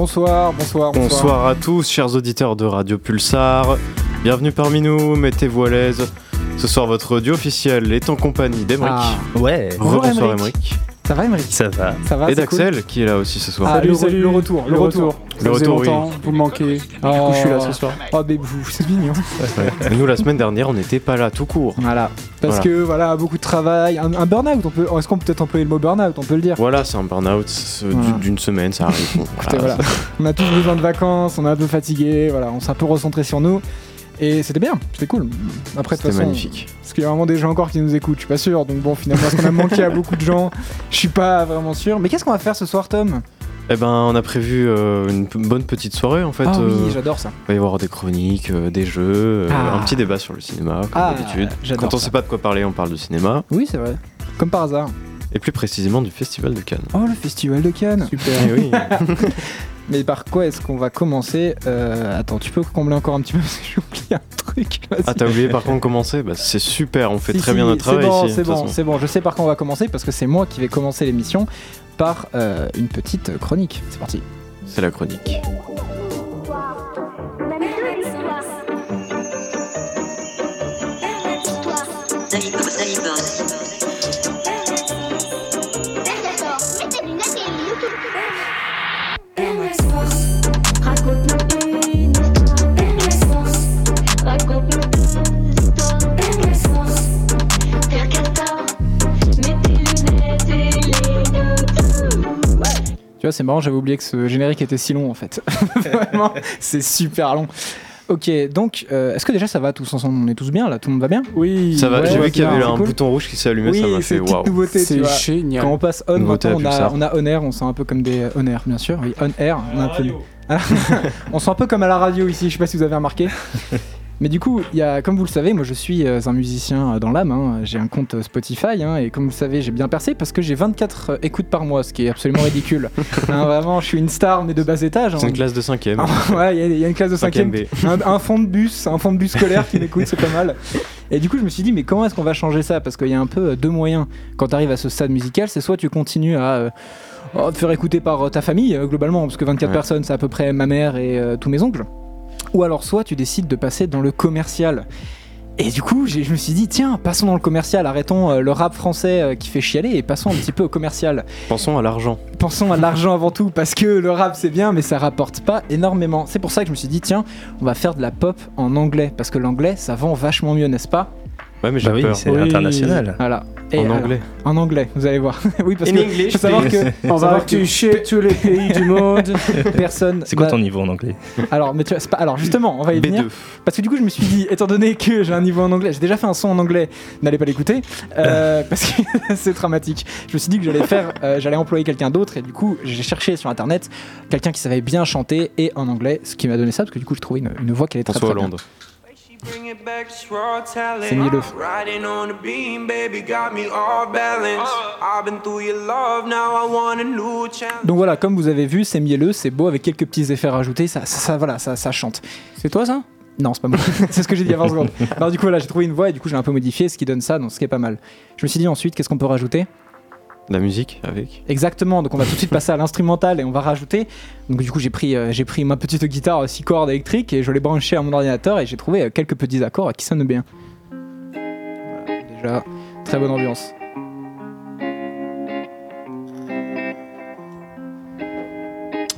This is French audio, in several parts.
Bonsoir, bonsoir, bonsoir. Bonsoir à tous, chers auditeurs de Radio Pulsar. Bienvenue parmi nous, mettez-vous à l'aise. Ce soir, votre audio officiel est en compagnie d'Emeric. Ah, Ouais, Bonjour, Bonsoir Emeric. Ça va, Emeric? Ça va. Ça va Et d'Axel cool qui est là aussi ce soir. Ah, Salut, salut. le retour, le, Le retour. retour. Ça faisait oui. vous me manquez. Du Oh. coup, je suis là ce soir. Oh, mais vous, c'est mignon. Ouais. Nous, la semaine dernière, on n'était pas là tout court. Voilà. Parce Voilà. que voilà, beaucoup de travail, un, un burn-out. On peut, est-ce qu'on peut peut-être employer le mot burn-out On peut le dire? Voilà, c'est un burn-out Voilà. d'une semaine, ça arrive. Bon, Écoutez, voilà. on a tous besoin de vacances, on est un peu fatigué, voilà, on s'est un peu recentré sur nous. Et c'était bien, c'était cool. Après, de toute C'était façon, magnifique. Parce qu'il y a vraiment des gens encore qui nous écoutent, je suis pas sûr. Donc bon, finalement, est-ce qu'on a manqué à beaucoup de gens? Je suis pas vraiment sûr. Mais qu'est-ce qu'on va faire ce soir, Tom? Eh ben, on a prévu euh, une bonne petite soirée en fait. Ah euh, oui, j'adore ça. il va y avoir des chroniques, euh, des jeux, euh, Ah. un petit débat sur le cinéma, comme Ah, d'habitude. j'adore Quand on ça. sait pas de quoi parler, on parle de cinéma. Oui, c'est vrai. Comme par hasard. Et plus précisément du Festival de Cannes. Oh, le festival de Cannes. Super. Eh oui. Mais par quoi est-ce qu'on va commencer Euh, Attends, tu peux combler encore un petit peu parce que j'ai oublié un truc. Ah, t'as oublié par contre commencer? Bah, c'est super, on fait Si, très si, bien notre travail C'est bon, c'est bon. Je sais par quoi on va commencer parce que c'est moi qui vais commencer l'émission par euh, une petite chronique. C'est parti. C'est la chronique. Tu vois, c'est marrant, j'avais oublié que ce générique était si long en fait. Vraiment, c'est super long. Ok, donc, euh, est-ce que déjà ça va tous ensemble? On est tous bien là? Tout le monde va bien? Oui. Ça va, ouais, j'ai vu qu'il y avait c'est un cool. bouton rouge qui s'est allumé, ça m'a c'est fait waouh. nouveauté, C'est génial. Quand on passe on, maintenant, on a, on a on air, on sent un peu comme des on air, bien sûr. Oui, on air, on a un peu. on sent un peu comme à la radio ici. Je sais pas si vous avez remarqué. Mais du coup, y a, comme vous le savez, moi je suis euh, un musicien euh, dans l'âme. hein. J'ai un compte euh, Spotify hein, et comme vous le savez, j'ai bien percé parce que j'ai 24 euh, écoutes par mois, ce qui est absolument ridicule. Hein, vraiment, je suis une star mais de bas étage. C'est une classe de 5ème. ouais, il y a- il y, a une classe de 5 5ème B. un, un fond de bus, un fond de bus scolaire qui m'écoute, c'est pas mal. Et du coup, je me suis dit, mais comment est-ce qu'on va changer ça? Parce qu'il y a un peu deux moyens quand tu arrives à ce stade musical. C'est soit tu continues à euh, oh, te faire écouter par ta famille, globalement, parce que 24 Ouais. personnes, c'est à peu près ma mère et euh, tous mes oncles. Ou alors, soit tu décides de passer dans le commercial. Et du coup, je me suis dit, tiens, passons dans le commercial, arrêtons euh, le rap français euh, qui fait chialer et passons un petit peu au commercial Pensons à l'argent. pensons à l'argent avant tout parce que le rap c'est bien mais ça rapporte pas énormément. C'est pour ça que je me suis dit tiens, on va faire de la pop en anglais parce que l'anglais ça vend vachement mieux, n'est-ce pas? Ouais, mais j'ai Bah oui, peur. c'est Oui. international. Voilà. Et En alors, anglais. En anglais, vous allez voir. oui parce In que English, faut savoir please. que On va toucher tous les pays du monde. personne. C'est quoi ton niveau en anglais? Alors mais tu vois, pas alors justement, on va y venir B2. parce que du coup je me suis dit étant donné que j'ai un niveau en anglais, j'ai déjà fait un son en anglais, n'allez pas l'écouter euh, parce que c'est dramatique. Je me suis dit que j'allais faire euh, j'allais employer quelqu'un d'autre et du coup, j'ai cherché sur internet quelqu'un qui savait bien chanter et en anglais, ce qui m'a donné ça parce que du coup, j'ai trouvé une, une voix qui allait très très bien. C'est mielleux. Riding on the beam, baby, got me off balance. I've been through your love, now I want a new challenge. Donc voilà, comme vous avez vu, c'est mielleux, c'est beau avec quelques petits effets rajoutés, ça, ça, ça- voilà, ça, ça chante. C'est toi ça? Non, c'est pas moi. c'est ce que j'ai dit il y a 20 secondes. Alors du coup, là, j'ai trouvé une voix et du coup, j'ai un peu modifié, ce qui donne ça, donc ce qui est pas mal. Je me suis dit ensuite, qu'est-ce qu'on peut rajouter? La musique avec. Exactement, donc on va tout de suite passer à l'instrumental et on va rajouter. Donc du coup, j'ai pris, euh, j'ai pris ma petite guitare 6 cordes électrique et je l'ai branchée à mon ordinateur et j'ai trouvé euh, quelques petits accords qui sonnent bien. Voilà, déjà, très bonne ambiance.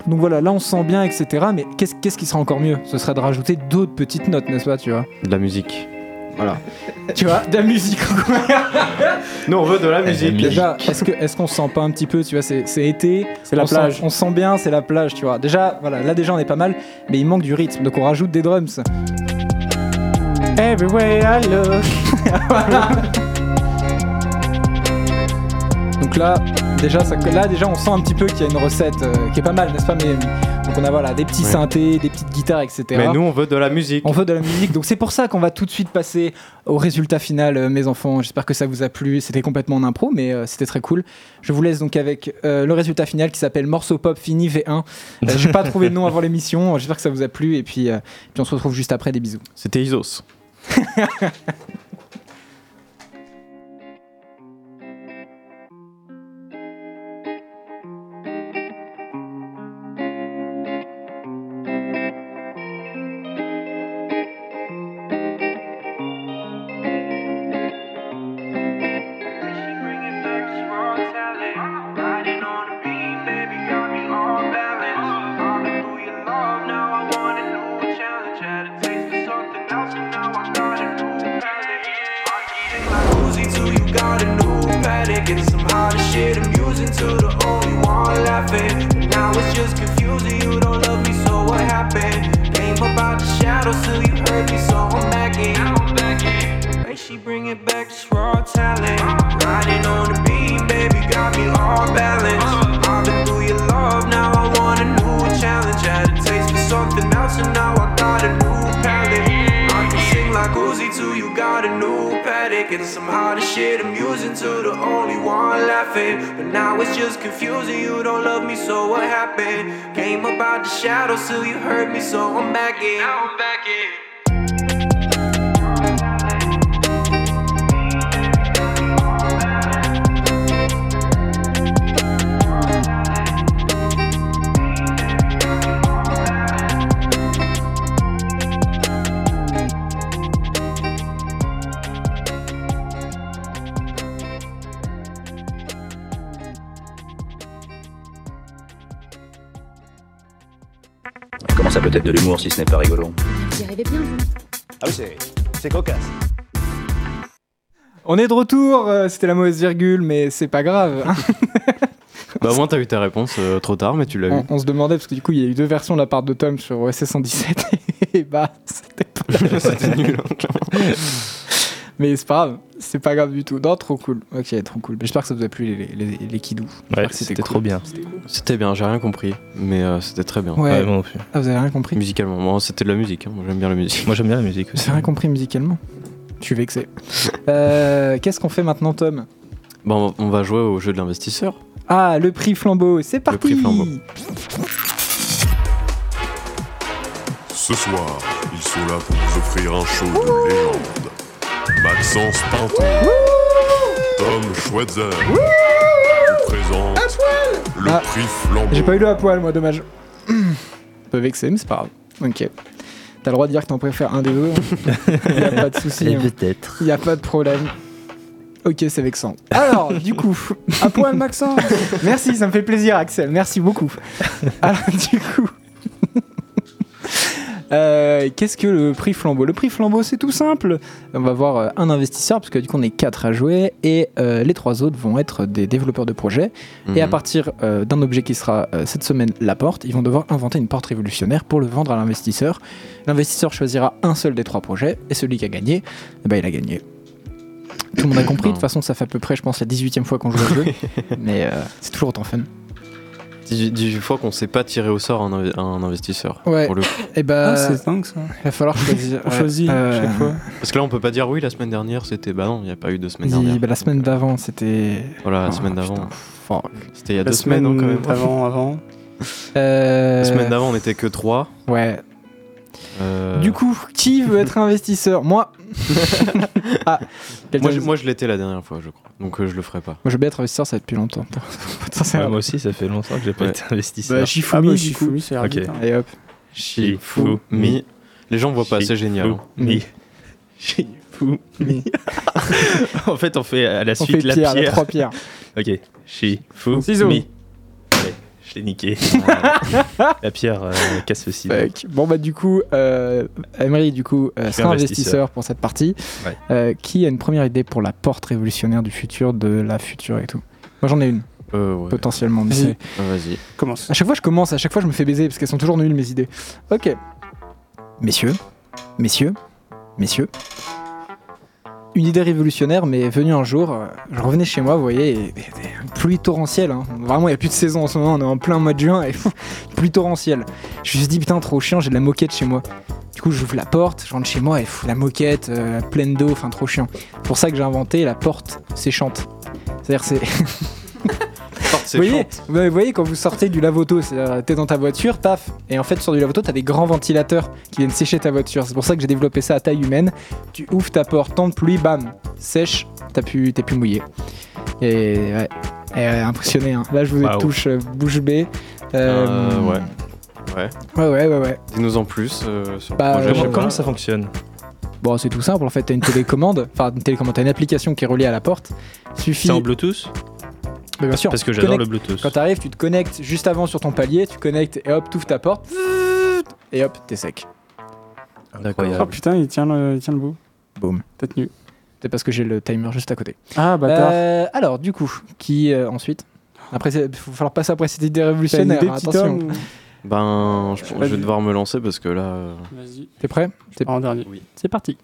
Donc voilà, là on se sent bien, etc. Mais qu'est-ce qu'est-ce qui sera encore mieux? Ce serait de rajouter d'autres petites notes, n'est-ce pas, tu vois? De la musique. Voilà. tu vois, de la musique. Nous, on veut de la musique. Déjà, est-ce que est-ce qu'on se sent pas un petit peu, tu vois, c'est c'est été, C'est la on sent- plage. on sent bien, c'est la plage, tu vois. Déjà, voilà, là déjà on est pas mal, mais il manque du rythme, donc on rajoute des drums. Everywhere I look. Donc là, déjà, ça, là déjà on sent un petit peu qu'il y a une recette euh, qui est pas mal, n'est-ce pas Mais on a voilà des petits Ouais. synthés, des petites guitares, etc. Mais nous, on veut de la musique. On veut de la musique, donc c'est pour ça qu'on va tout de suite passer au résultat final, euh, mes enfants. J'espère que ça vous a plu. C'était complètement en impro, mais euh, c'était très cool. Je vous laisse donc avec euh, le résultat final qui s'appelle Morceau Pop Fini V1. Euh, J'ai pas trouvé de nom avant l'émission. J'espère que ça vous a plu et puis, puis on se retrouve juste après. Des bisous. C'était Isos. talent. Riding on the beam, baby, got me all balanced. I've been through your love, now I want a new challenge. Had a taste for something else, and now I got a new palette. I can sing like Uzi too, you got a new paddock. And somehow the shit amusing to the only one laughing. But now it's just confusing, you don't love me, so what happened? Came about the shadows till you heard me, so I'm back in. I'm ça peut être de l'humour si ce n'est pas rigolo Vous y arrivez bien, vous? Ah oui, c'est, c'est cocasse. On est de retour, euh, c'était la mauvaise virgule, mais c'est pas grave. hein. Bah, au moins, t'as eu ta réponse euh, trop tard, mais tu l'as eu. on, se demandait, parce que du coup, il y a eu deux versions de la part de Tom sur OSS 117, et bah, c'était pas. C'était nul. Mais c'est pas grave, c'est pas grave du tout. Non, trop cool. Ok, trop cool. J'espère que ça vous a plu, les, les, les, les kidous. J'espère Ouais, c'était cool. trop bien. C'était bien, j'ai rien compris, mais euh, c'était très bien. Ouais. Ouais, moi non plus. Ah, vous avez rien compris? Musicalement, moi, c'était de la musique. hein. Moi, j'aime bien la musique. Moi j'aime bien la musique aussi. avez rien compris musicalement? Je suis vexé. Euh, Qu'est-ce qu'on fait maintenant, Tom? Bon, on va jouer au jeu de l'investisseur. Ah, le prix flambeau, c'est parti prix flambeau. Ce soir, ils sont là pour vous offrir un show de légende. Maxence Pinto, Tom Schweitzer vous présente le Ah, prix flambeau. J'ai pas eu le à poil, moi, dommage. Un peu vexé, mais c'est pas grave. Ok. T'as le droit de dire que t'en préfères un des deux. hein. y a pas de souci. hein. peut-être. Y a pas de problème. Ok, c'est vexant. Alors, du coup, à poil, Maxence. Merci, ça me fait plaisir, Axel. Merci beaucoup. Alors, du coup. Euh, Qu'est-ce que le prix flambeau? Le prix flambeau, c'est tout simple. On va voir euh, un investisseur, parce que du coup, on est quatre à jouer, et euh, les trois autres vont être des développeurs de projets. Et à Mhm. partir euh, d'un objet qui sera cette semaine la porte, ils vont devoir inventer une porte révolutionnaire pour le vendre à l'investisseur. L'investisseur choisira un seul des trois projets, et celui qui a gagné, eh ben, il a gagné. Tout le monde a compris, de toute façon ça fait à peu près je pense la 18ème fois qu'on joue au jeu, mais euh, c'est toujours autant fun. 18, 18 fois qu'on sait pas tirer au sort un, inve- un investisseur. Ouais. pour le coup. Et bah, Ah, c'est dingue ça. il va falloir choisir. On ouais, choisit euh, chaque fois. Parce que là, on peut pas dire oui, la semaine dernière, c'était. Bah non, il n'y a pas eu de semaine dernière. bah, la semaine euh, d'avant c'était... Voilà, la Oh, semaine d'avant. fuck. C'était il y a La deux semaines, hein, quand même. Avant, avant. Euh, La semaine d'avant, on était que 3. Ouais. Du coup, qui veut être investisseur Moi Ah, moi, je, moi, je l'étais la dernière fois, je crois. Donc, euh, je le ferai pas. Moi, je veux bien être investisseur, ça va être depuis longtemps. Ça, Ouais, moi aussi, ça fait longtemps que j'ai pas Ouais. été investisseur. Bah, Shifumi, Ah, bah. Shifumi, c'est Ok. rapide, hein. Et hop. Shifumi. Les gens voient pas, c'est génial. hein. Mi. Shifumi. en fait, on fait à la On suite fait la pierre, pierre. les trois pierres. Ok. Shifumi. La pierre euh, casse le. Fuck. Bon bah du coup, euh, Emery du coup euh, sera investisseur. investisseur pour cette partie. Ouais. Euh, qui a une première idée pour la porte révolutionnaire du futur, de la future et tout? Moi j'en ai une Euh, ouais. potentiellement. mais Vas-y. c'est- Vas-y. Commence. À chaque fois je commence, à chaque fois je me fais baiser parce qu'elles sont toujours nulles mes idées. Ok. Messieurs, messieurs, messieurs. Une idée révolutionnaire m'est venue un jour. euh, Je revenais chez moi, vous voyez, et, pluie torrentielle. hein. Vraiment, il n'y a plus de saison en ce moment, on est en plein mois de juin et pluie torrentielle. Je me suis dit, putain, trop chiant, j'ai de la moquette chez moi. Du coup, j'ouvre la porte, je rentre chez moi et pff, la moquette, euh, pleine d'eau, enfin trop chiant. C'est pour ça que j'ai inventé la porte séchante. C'est-à-dire, c'est. Porte, c'est Vous voyez, vous quand vous sortez du lavoto, t'es dans ta voiture, paf, et en fait sur du lavoto t'as des grands ventilateurs qui viennent sécher ta voiture. C'est pour ça que j'ai développé ça à taille humaine. Tu ouvres ta porte, temps de pluie, bam, sèche, t'as pu, t'es plus mouillé. Et ouais, Et, ouais, impressionné. hein. Là je vous Waouh. touche euh, bouche bée. Euh, Euh, ouais. Ouais. Ouais ouais ouais ouais. Dis-nous en plus euh, sur Bah, le projet. euh, Comment, ça fonctionne? Bon c'est tout simple en fait t'as une télécommande, enfin une télécommande, t'as une application qui est reliée à la porte. Suffit. C'est en Bluetooth? Bien sûr. Parce que j'adore le Bluetooth. Quand t'arrives, tu te connectes juste avant sur ton palier, tu connectes et hop, t'ouvres ta porte. Et hop, t'es sec. D'accord. Incroyable. Oh putain, il tient le, il tient le bout. Boum. T'as tenu. C'est parce que j'ai le timer juste à côté. Ah, bâtard. Euh, alors, du coup, qui euh, ensuite? Après, il va falloir passer après cette idée révolutionnaire. idée, attention. Ben, je, je vais devoir me lancer parce que là, euh, Vas-y. T'es prêt? C'est pas en dernier. Oui. C'est parti.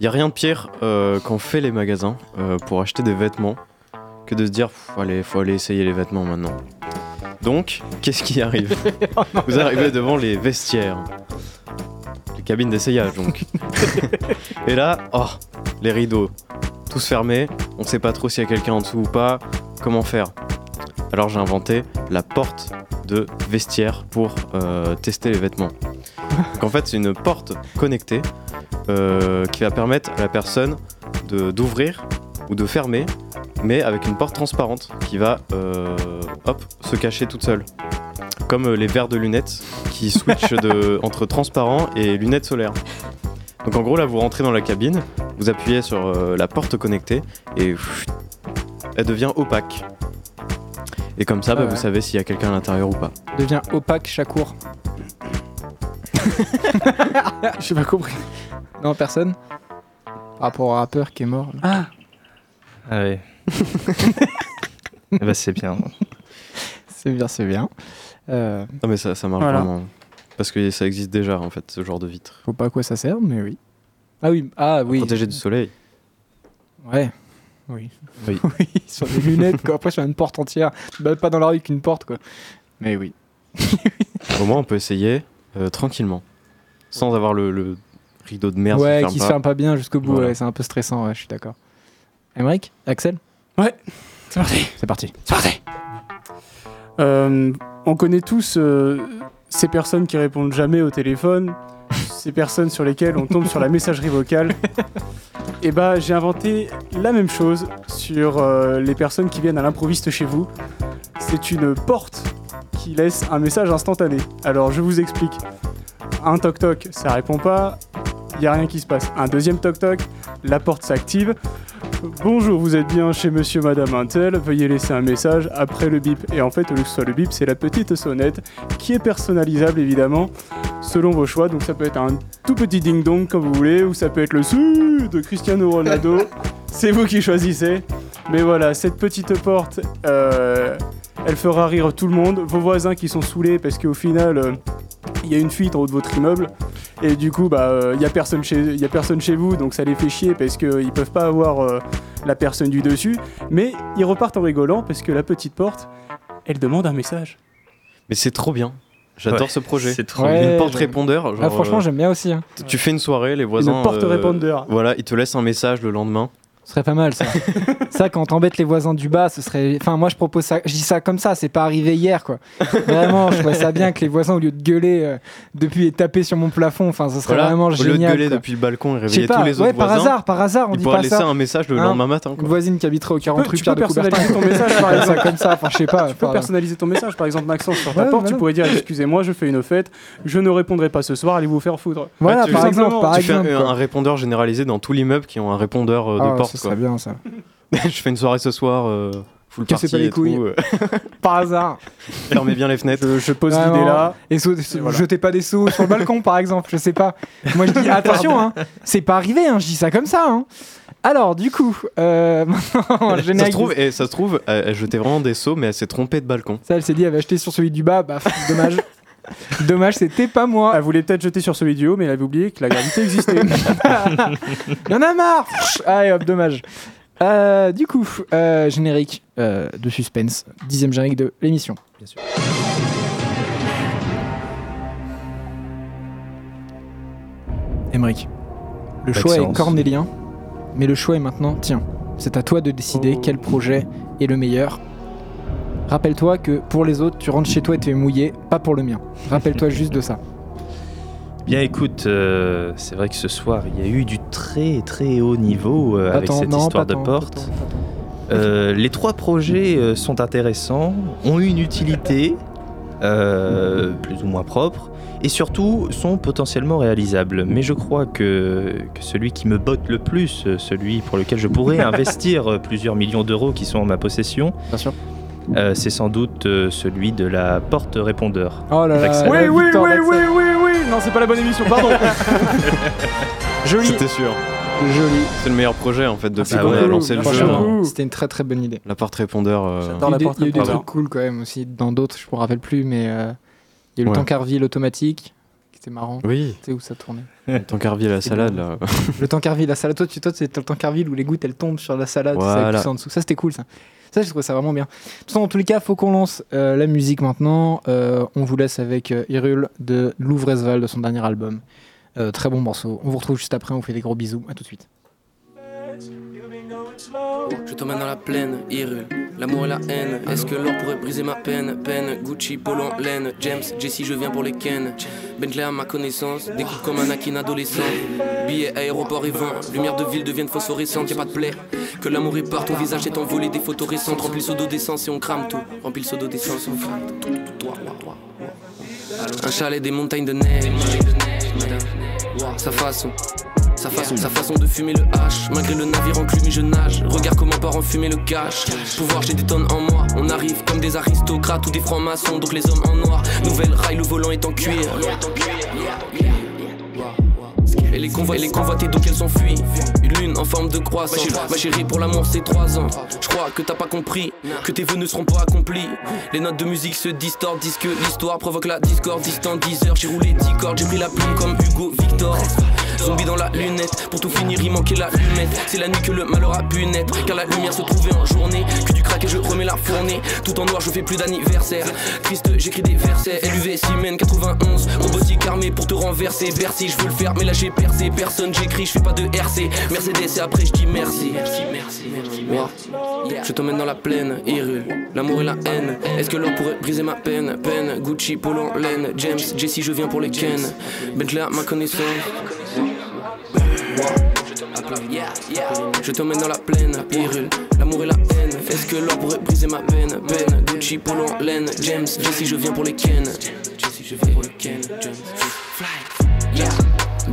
il y a rien de pire euh, fait les magasins euh, pour acheter des vêtements que de se dire, allez, faut aller essayer les vêtements maintenant. Donc, qu'est-ce qui arrive Vous arrivez devant les vestiaires, les cabines d'essayage donc. Et là, oh, les rideaux, tous fermés, on sait pas trop s'il y a quelqu'un en dessous ou pas, comment faire? Alors j'ai inventé la porte de vestiaire pour euh, tester les vêtements. Donc en fait, c'est une porte connectée euh, qui va permettre à la personne d'ouvrir ou de fermer, mais avec une porte transparente qui va euh, hop, se cacher toute seule. Comme euh, les verres de lunettes qui switchent de, entre transparent et lunettes solaires. Donc en gros là vous rentrez dans la cabine, vous appuyez sur euh, la porte connectée et pff, elle devient opaque. Et comme ça, Ah bah, ouais. vous savez s'il y a quelqu'un à l'intérieur ou pas. Devient opaque Chakour. J'ai pas compris. Non, personne Par rapport au rappeur qui est mort. là. Ah, Ah ouais. Eh bah, c'est bien. C'est bien, c'est bien. Euh, Non mais ça, ça marche Voilà. vraiment. Parce que ça existe déjà en fait, ce genre de vitre. faut pas à quoi ça sert, mais oui. Ah oui, ah oui. Protégé du soleil. Ouais. Oui. Oui. oui, sur des lunettes, quoi. Après, sur une porte entière. Tu te balades pas dans la rue qu'une porte, quoi. Mais oui. Au moins on peut essayer euh, tranquillement. Sans avoir le, le rideau de merde ouais, qui ferme qui pas. se ferme pas bien jusqu'au bout. Voilà. ouais, c'est un peu stressant, ouais, je suis d'accord. Emmerich Axel? C'est parti. C'est parti. Euh, on connaît tous euh, ces personnes qui répondent jamais au téléphone, ces personnes sur lesquelles on tombe sur la messagerie vocale. Et bah, j'ai inventé la même chose sur euh, les personnes qui viennent à l'improviste chez vous. C'est une porte qui laisse un message instantané. Alors, je vous explique. Un toc-toc, ça répond pas, il y a rien qui se passe. Un deuxième toc-toc, la porte s'active. Bonjour, vous êtes bien chez monsieur, madame Intel, veuillez laisser un message après le bip. Et en fait, au lieu que soit le bip, c'est la petite sonnette qui est personnalisable évidemment selon vos choix. Donc ça peut être un tout petit ding-dong comme vous voulez, ou ça peut être le su de Cristiano Ronaldo. c'est vous qui choisissez. Mais voilà, cette petite porte, euh, elle fera rire tout le monde. Vos voisins qui sont saoulés parce qu'au final, euh, il y a une fuite en haut de votre immeuble. Et du coup, bah, il y a personne chez, y a personne chez vous, donc ça les fait chier parce qu'ils peuvent pas avoir euh, la personne du dessus. Mais ils repartent en rigolant parce que la petite porte, elle demande un message. Mais c'est trop bien. J'adore Ouais, ce projet. C'est trop Ouais. bien. Une porte répondeur. Ah, franchement, euh, j'aime bien aussi. hein. tu fais une soirée, les voisins. Une porte euh, répondeur. Voilà, ils te laissent un message le lendemain. Ce serait pas mal, ça. ça, quand t'embêtes les voisins du bas, ce serait. Enfin, moi, je propose ça. Je dis ça comme ça, c'est pas arrivé hier, quoi. Vraiment, je trouvais ça bien que les voisins, au lieu de gueuler euh, depuis et taper sur mon plafond, enfin, ce serait Voilà, vraiment au lieu de génial. gueuler quoi. depuis le balcon et réveiller pas, tous les ouais, autres par voisins, hasard, par hasard, on dit pas laisser ça. un message le Hein lendemain matin. Une voisine qui habiterait au 48 tu peux pierre de Coubertin. ton message par exemple. comme ça, enfin, je sais pas. Tu peux personnaliser ton message, par exemple Maxence sur ta Ouais, porte, tu pourrais dire excusez-moi, je fais une fête, je ne répondrai pas ce soir, allez vous faire foutre. Voilà, tu- par exemple, par tu fais un, répondeur généralisé dans tout l'immeuble qui ont un répondeur euh, de Ah, porte. Ce quoi. serait bien, ça. je fais une soirée ce soir, euh, full Cassez party pas les et tout, couilles. euh, Par hasard. fermez bien les fenêtres. Je, je pose l'idée là. Et sau- voilà. jetez pas des seaux sur le balcon, par exemple, je sais pas. Moi, je dis attention, hein, c'est pas arrivé, hein, je dis ça comme ça. Hein. Alors, du coup, euh, maintenant, Ça se trouve, et ça se trouve, elle, elle jetait vraiment des seaux, mais elle s'est trompée de balcon. ça, elle s'est dit, elle va acheter sur celui du bas, bah, dommage. dommage, c'était pas moi. Elle voulait peut-être jeter sur celui du haut, mais elle avait oublié que la gravité existait. Il y en a marre Allez hop, dommage. Euh, du coup, euh, générique euh, de suspense, dixième générique de l'émission. Bien sûr. Emmerich, le choix est cornélien, mais le choix est maintenant tien. C'est à toi de décider Oh. quel projet est le meilleur. Rappelle-toi que pour les autres, tu rentres chez toi et tu es mouillé, pas pour le mien. Rappelle-toi juste de ça. Bien écoute, euh, c'est vrai que ce soir, il y a eu du très très haut niveau euh, avec cette non, histoire de tant, porte. pas tant, pas tant. Euh, les trois projets euh, sont intéressants, ont une utilité euh, plus ou moins propre et surtout sont potentiellement réalisables. Mais je crois que, que celui qui me botte le plus, celui pour lequel je pourrais investir plusieurs millions d'euros qui sont en ma possession, Bien sûr. Euh, c'est sans doute euh, celui de la porte répondeur. Oh là là. Oui, oui, oui, oui, oui, oui. Non, c'est pas la bonne émission, pardon. Joli. C'était sûr. Joli. C'est le meilleur projet en fait depuis Ah qu'on ouais. a lancé le jeu. C'était une très très bonne idée. La porte répondeur. euh, J'adore. Il y a eu la des- porte il y a eu des répondeur. trucs cool quand même aussi dans d'autres, je me rappelle plus, mais euh, il y a eu le Ouais. Tankerville automatique, qui était marrant. Oui, Tu sais où ça tournait. Tankerville à la salade là. Le Tankerville, la salade, toi, tu, toi c'est le Tankerville où les gouttes elles tombent sur la salade, ça Voilà. pousse en dessous. Ça c'était cool ça. Ça, je trouve ça vraiment bien. Façon, dans tous les cas, faut qu'on lance euh, la musique maintenant. Euh, on vous laisse avec euh, Hyrule de Louvresval de son dernier album. Euh, très bon morceau. On vous retrouve juste après. On vous fait des gros bisous. À tout de suite. Je t'emmène dans la plaine, Hyrule, l'amour et la haine. Est-ce que l'or pourrait briser ma peine? Peine, Gucci, Polo en laine, James, Jessie, je viens pour les Ken. Bentley à ma connaissance, découpe comme un Akin adolescent. Billets, aéroport et vent, lumière de ville deviennent phosphorescentes, y'a pas de plaie. Que l'amour est partout, ton visage est envolé des photos récentes. Remplis le seau d'essence et on crame tout. Remplis le seau d'essence et on crame. Un chalet, des montagnes de neige. Sa façon. Sa façon, sa façon de fumer le H. Malgré le navire enclume je nage. Regarde comment part en fumée le cash. Pouvoir j'ai des tonnes en moi. On arrive comme des aristocrates ou des francs-maçons. Donc les hommes en noir. Nouvelle rail le volant est en cuir. Et les, convo et les convoités donc elles s'enfuient. Une lune en forme de croissant. Ma chérie. Pour l'amour c'est 3 ans. Je crois que t'as pas compris Que tes vœux ne seront pas accomplis. Les notes de musique se distordent Disent que l'histoire provoque la discorde. Distant 10 heures j'ai roulé 10 cordes. J'ai pris la plume comme Hugo Victor Zombie dans la lunette. Pour tout finir il manquait la lumette C'est la nuit que le malheur a pu naître. Car la lumière se trouvait en journée. Que du crack et je remets la fournée. Tout en noir je fais plus d'anniversaire. Triste j'écris des versets. LUV Siemens 91 Robotique armée pour te renverser. Bercy je veux le faire mais là j'ai percé. Personne j'écris je fais pas de RC Mercedes et après je dis merci. Moi, Je t'emmène dans la plaine Hyrule. L'amour et la haine. Est-ce que l'or pourrait briser ma peine? Peine. Gucci Polo laine. James Jessie je viens pour les Ken. Bentley ma connaissance je t'emmène dans la plaine, Hyrule, l'amour et la haine. Est-ce que l'or pourrait briser ma peine Peine, Gucci, Polo en laine, James, Jessie, je viens pour les Ken. Je viens pour les Ken. Yeah.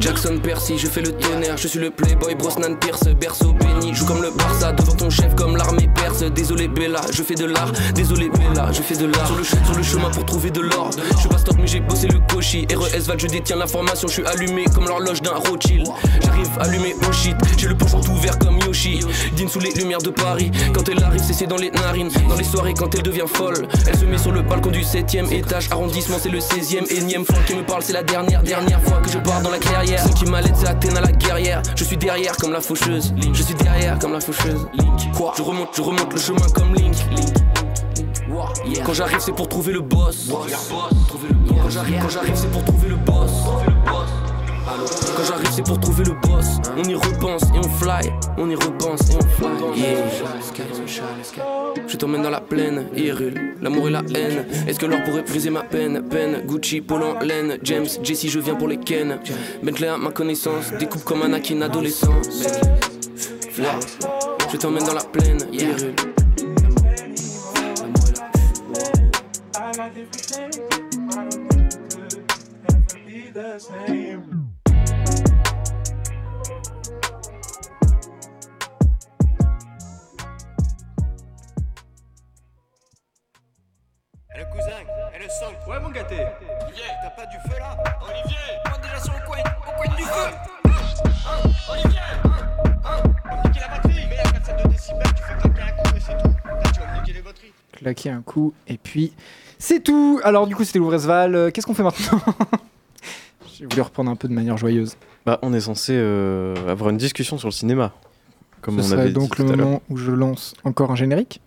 Jackson Percy, je fais le tonnerre, je suis le playboy Brosnan Pierce, berceau béni, joue comme le Barça devant ton chef comme l'armée perse. Désolé Bella, je fais de l'art, désolé Bella, je fais de l'art sur le, chemin pour trouver de l'or. Je suis pas stop mais j'ai bossé le cochi, RES Val, je détiens l'information, je suis allumé comme l'horloge d'un Rothschild. J'arrive allumé au shit, j'ai le pochon tout vert comme Yoshi. Dîne sous les lumières de Paris, quand elle arrive c'est dans les narines, dans les soirées quand elle devient folle. Elle se met sur le balcon du 7ème étage, arrondissement c'est le 16ème, énième fois qui me parle, c'est la dernière, dernière fois que je pars dans la clairière. Celle qui m'allait c'est Athéna la guerrière. Je suis derrière comme la faucheuse, je suis derrière comme la faucheuse. Quoi? Je remonte, je remonte le chemin comme Link. Quand j'arrive c'est pour trouver le boss. Quand j'arrive, quand j'arrive c'est pour trouver le boss. Quand j'arrive c'est pour trouver le boss. On y repense et on fly. On y repense et on fly. Je t'emmène dans la plaine, Hyrule. L'amour et la haine. Est-ce que l'or pourrait briser ma peine? Peine, Gucci, Polo en laine. James, Jessie, je viens pour les Ken. Bentley à ma connaissance. Découpe comme un Akin adolescent. Yeah. Je t'emmène dans la plaine, Hyrule. Et Claquer un coup et puis c'est tout. Alors du coup c'était Louvresval. Euh, Qu'est-ce qu'on fait maintenant J'ai voulu reprendre un peu de manière joyeuse. Bah, on est censé euh, avoir une discussion sur le cinéma. Comme Ce on serait avait donc dit le tout moment où je lance encore un générique.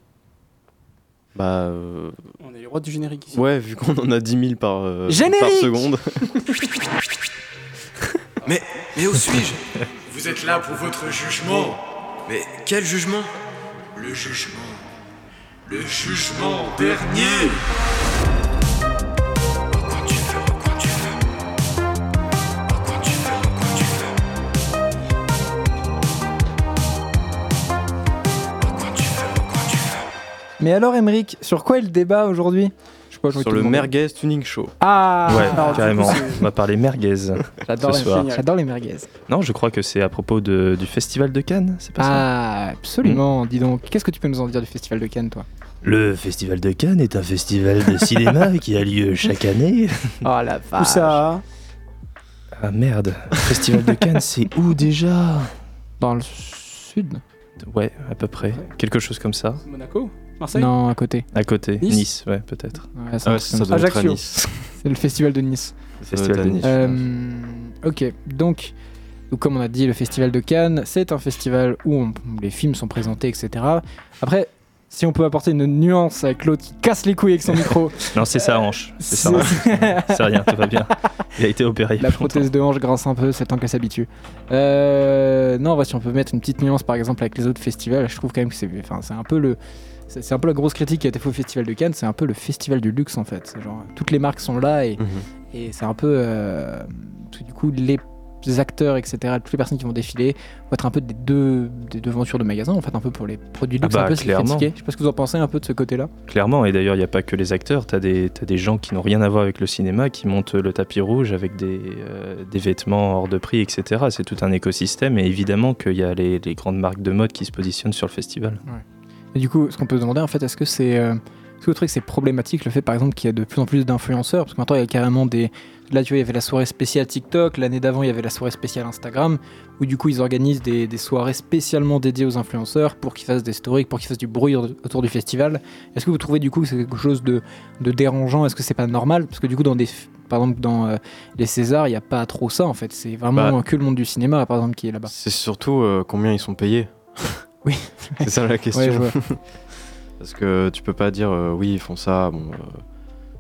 Bah, euh, On est les rois du générique ici. ouais, vu qu'on en a 10 000 par, euh, par seconde. Mais, mais où suis-je? Vous êtes là pour votre jugement. Mais quel jugement? Le jugement. Le jugement dernier. Mais alors Emeric, sur quoi est le débat aujourd'hui? Sur le. Merguez Tuning Show. Ah Ouais, carrément. On va parler merguez J'adore ce les, soir. j'adore les merguez. Non, je crois que c'est à propos de- du festival de Cannes, c'est pas ça? Ah, absolument. Dis donc, qu'est-ce que tu peux nous en dire du festival de Cannes, toi? Le festival de Cannes est un festival de cinéma qui a lieu chaque année. Oh la vache. Où ça? Ah merde, le festival de Cannes, c'est où déjà? Dans le sud Ouais, à peu près. Quelque chose comme ça. Monaco? Marseille Non, à côté. À côté. Nice Nice, ouais, peut-être. Ouais, Ah ouais, ça doit être à. Nice. C'est le festival de Nice. Le festival de Nice. Euh, ok, donc, comme on a dit, le festival de Cannes, c'est un festival où, on- où les films sont présentés, etc. Après, si on peut apporter une nuance avec l'autre qui casse les couilles avec son micro, Non, c'est sa hanche. C'est sa c'est- hanche. C'est rien, tout va bien. Il a été opéré. la prothèse de hanche grince un peu, c'est temps qu'elle s'habitue. Euh, non, si on peut mettre une petite nuance par exemple avec les autres festivals, je trouve quand même que c'est enfin, c'est un peu le. C'est un peu la grosse critique qui a été faite au Festival de Cannes, c'est un peu le festival du luxe en fait. Genre, toutes les marques sont là et, Mhm. et c'est un peu. euh, du coup, les acteurs, etc., toutes les personnes qui vont défiler vont être un peu des deux, des deux ventures de magasins en fait, un peu pour les produits de Ah luxe, bah, un peu clairement. Je sais pas ce que vous en pensez un peu de ce côté-là. Clairement, et d'ailleurs, il n'y a pas que les acteurs. Tu as, des gens qui n'ont rien à voir avec le cinéma qui montent le tapis rouge avec des, euh, des vêtements hors de prix, etc. C'est tout un écosystème, et évidemment qu'il y a les, les grandes marques de mode qui se positionnent sur le festival. Et du coup, ce qu'on peut se demander, en fait, est-ce que c'est. euh, est-ce que vous trouvez que c'est problématique le fait, par exemple, qu'il y a de plus en plus d'influenceurs? Parce que maintenant, il y a carrément des. Là, tu vois, il y avait la soirée spéciale TikTok. L'année d'avant, il y avait la soirée spéciale Instagram. Où, du coup, ils organisent des, des soirées spécialement dédiées aux influenceurs pour qu'ils fassent des stories, pour qu'ils fassent du bruit autour du festival. Est-ce que vous trouvez, du coup, que c'est quelque chose de, de dérangeant? Est-ce que c'est pas normal? Parce que, du coup, dans des. Par exemple, dans euh, les Césars, il n'y a pas trop ça, en fait. C'est vraiment Bah, que le monde du cinéma, par exemple, qui est là-bas. C'est surtout euh, combien ils sont payés. Oui. c'est ça la question. Ouais. Parce que tu peux pas dire euh, oui, ils font ça, bon, euh,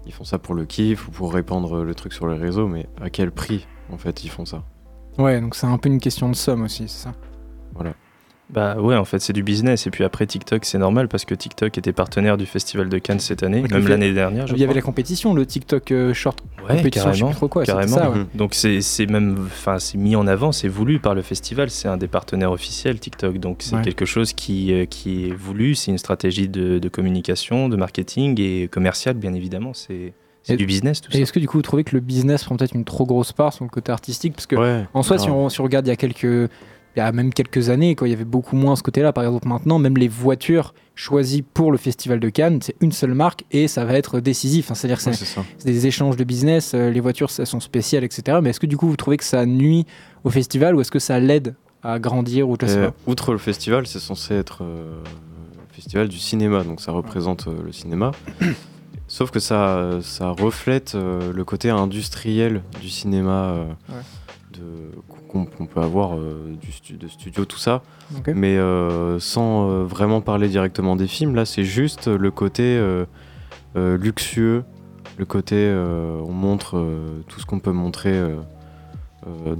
ils font ça pour le kiff ou pour répandre le truc sur les réseaux, mais à quel prix en fait ils font ça? Ouais, donc c'est un peu une question de somme aussi, c'est ça? Voilà. Bah ouais, en fait, c'est du business. Et puis après, TikTok, c'est normal parce que TikTok était partenaire du Festival de Cannes cette année, Donc, même l'année dernière. je Il y avait la compétition, le TikTok euh, Short Ouais, compétition, je sais carrément. trop quoi. carrément. ça, ouais. Donc c'est c'est même, enfin c'est mis en avant, c'est voulu par le festival, c'est un des partenaires officiels TikTok. Donc c'est Ouais. quelque chose qui, euh, qui est voulu, c'est une stratégie de, de communication, de marketing et commercial bien évidemment. C'est c'est du business tout Et ça. est-ce que du coup vous trouvez que le business prend peut-être une trop grosse part sur le côté artistique? Parce que Ouais, en soi, si on, si on regarde il y a quelques. Il y a même quelques années, quand il y avait beaucoup moins ce côté-là. Par exemple, maintenant, même les voitures choisies pour le festival de Cannes, c'est une seule marque et ça va être décisif. Enfin, C'est-à-dire que Ouais, c'est des échanges de business, euh, les voitures elles sont spéciales, etc. Mais est-ce que du coup vous trouvez que ça nuit au festival ou est-ce que ça l'aide à grandir ou je sais Et pas? outre le festival, c'est censé être euh, le festival du cinéma, donc ça représente euh, le cinéma. Sauf que ça, ça reflète euh, le côté industriel du cinéma euh, Ouais. Qu'on peut avoir euh, du stu- de studio, tout ça. Mais euh, sans euh, vraiment parler directement des films, là c'est juste le côté luxueux, le côté on montre tout ce qu'on peut montrer de euh,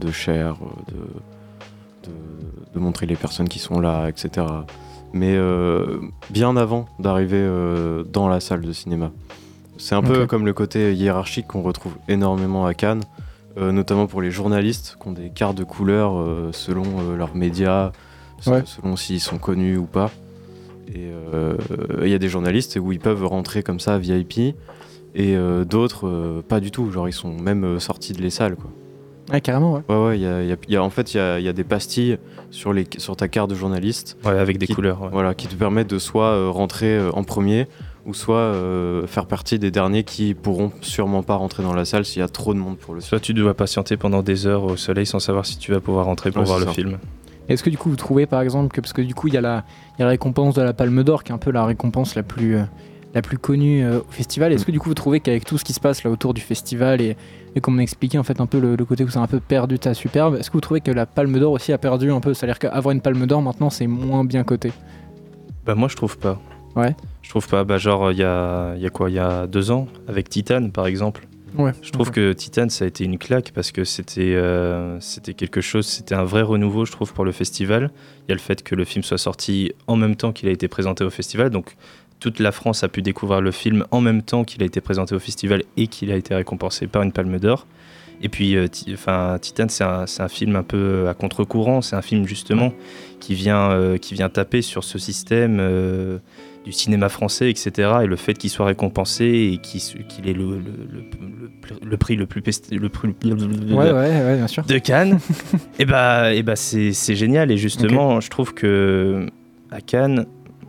de, de, de montrer les personnes qui sont là, etc. Mais bien avant d'arriver dans la salle de cinéma. C'est un peu comme le côté hiérarchique qu'on retrouve énormément à Cannes, notamment pour les journalistes qui ont des cartes de couleur euh, selon euh, leurs médias, Ouais. selon s'ils sont connus ou pas. Et euh, il y a des journalistes où ils peuvent rentrer comme ça VIP et euh, d'autres euh, pas du tout. Genre ils sont même euh, sortis de les salles quoi. Ouais, carrément, ouais. Ouais ouais, il y a, il y a- il y a- en fait il y a, il y a des pastilles sur, les, sur ta carte de journaliste. Ouais, avec des qui- couleurs. ouais. Voilà, qui te permettent de soit euh, rentrer euh, en premier ou soit euh, faire partie des derniers qui pourront sûrement pas rentrer dans la salle s'il y a trop de monde pour le Soit tu dois patienter pendant des heures au soleil sans savoir si tu vas pouvoir rentrer pour Ouais, voir le ça. film. Est-ce que du coup vous trouvez par exemple que parce que du coup il y a la, il y a la récompense de la Palme d'Or qui est un peu la récompense la plus euh, la plus connue euh, au festival. Est-ce que du coup vous trouvez qu'avec tout ce qui se passe là autour du festival et, et comme on expliquait en fait un peu le, le côté où c'est un peu perdu ta superbe, est-ce que vous trouvez que la Palme d'Or aussi a perdu un peu? C'est-à-dire qu'avoir une Palme d'Or maintenant c'est moins bien coté. Bah moi je trouve pas. Ouais. Je trouve pas. Bah genre il y a, y a quoi Il y a deux ans avec Titan par exemple. Ouais. Je trouve que Titan ça a été une claque parce que c'était euh, c'était quelque chose, c'était un vrai renouveau je trouve pour le festival. Il y a le fait que le film soit sorti en même temps qu'il a été présenté au festival, donc toute la France a pu découvrir le film en même temps qu'il a été présenté au festival et qu'il a été récompensé par une Palme d'Or. Et puis, euh, enfin, Titan, c'est un, c'est un film un peu à contre-courant. C'est un film justement qui vient, euh, qui vient taper sur ce système euh, du cinéma français, etc. Et le fait qu'il soit récompensé et qu'il ait le, le, le- le- le prix le plus, de Cannes, et bah, et bah c'est c'est génial. Et justement, je trouve que à Cannes,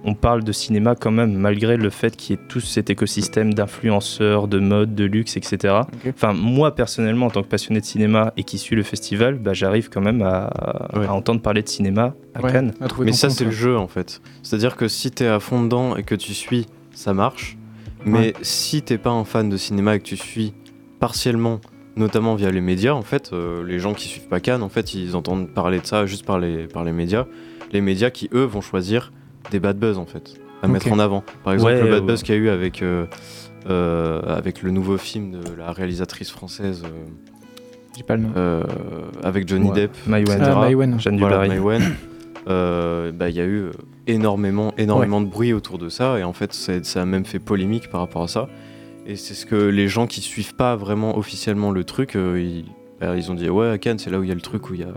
on parle de cinéma quand même, malgré le fait qu'il y ait tout cet écosystème d'influenceurs, de mode, de luxe, etc. Enfin, moi personnellement, en tant que passionné de cinéma et qui suis le festival, bah, j'arrive quand même à, à entendre parler de cinéma à Ouais, Cannes. à Mais ça, c'est le ouais. jeu en fait. C'est-à-dire que si t'es à fond dedans et que tu suis, ça marche. Mais Ouais. si t'es pas un fan de cinéma et que tu suis partiellement, notamment via les médias, en fait, euh, les gens qui suivent pas Cannes, en fait, ils entendent parler de ça juste par les, par les médias. Les médias qui, eux, vont choisir des bad buzz en fait, à mettre en avant. Par exemple, Ouais, le bad ouais. buzz qu'il y a eu avec, euh, euh, avec le nouveau film de la réalisatrice française. euh, J'ai pas le nom. euh, avec Johnny Ouais. Depp, Maïwenn. etc. Ah. Jeanne Voilà. Euh, bah, il y a eu énormément, énormément de bruit autour de ça, et en fait, c'est- ça a même fait polémique par rapport à ça. Et c'est ce que les gens qui suivent pas vraiment officiellement le truc, euh, ils, bah, ils ont dit ouais, à Cannes, c'est là où il y a le truc où il y a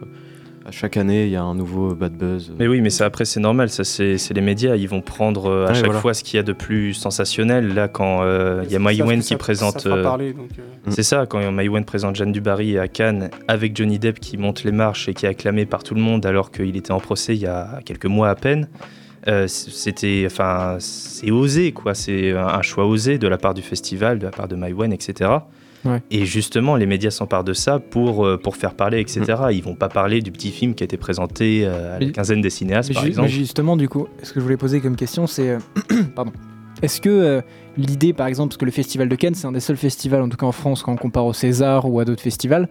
à chaque année, il y a un nouveau bad buzz. Mais oui, mais ça après c'est normal, ça c'est c'est les médias, ils vont prendre euh, à Ouais, chaque voilà. fois ce qu'il y a de plus sensationnel. Là, quand euh, il y a que qui ça- présente, euh, parler, donc, euh, Mm. c'est ça, quand Maïwenn présente Jeanne Dubarry à Cannes avec Johnny Depp qui monte les marches et qui est acclamé par tout le monde alors qu'il était en procès il y a quelques mois à peine. euh, c'était, enfin, c'est osé quoi. C'est un choix osé de la part du festival, de la part de Maïwenn, etc. Ouais. Et justement, les médias s'emparent de ça pour, euh, pour faire parler, etc. Ils vont pas parler du petit film qui a été présenté euh, à la quinzaine des cinéastes, Mais par exemple. mais justement, du coup, ce que je voulais poser comme question, c'est. euh, Pardon. Est-ce que euh, l'idée, par exemple, parce que le Festival de Cannes, c'est un des seuls festivals, en tout cas en France, quand on compare au César ou à d'autres festivals,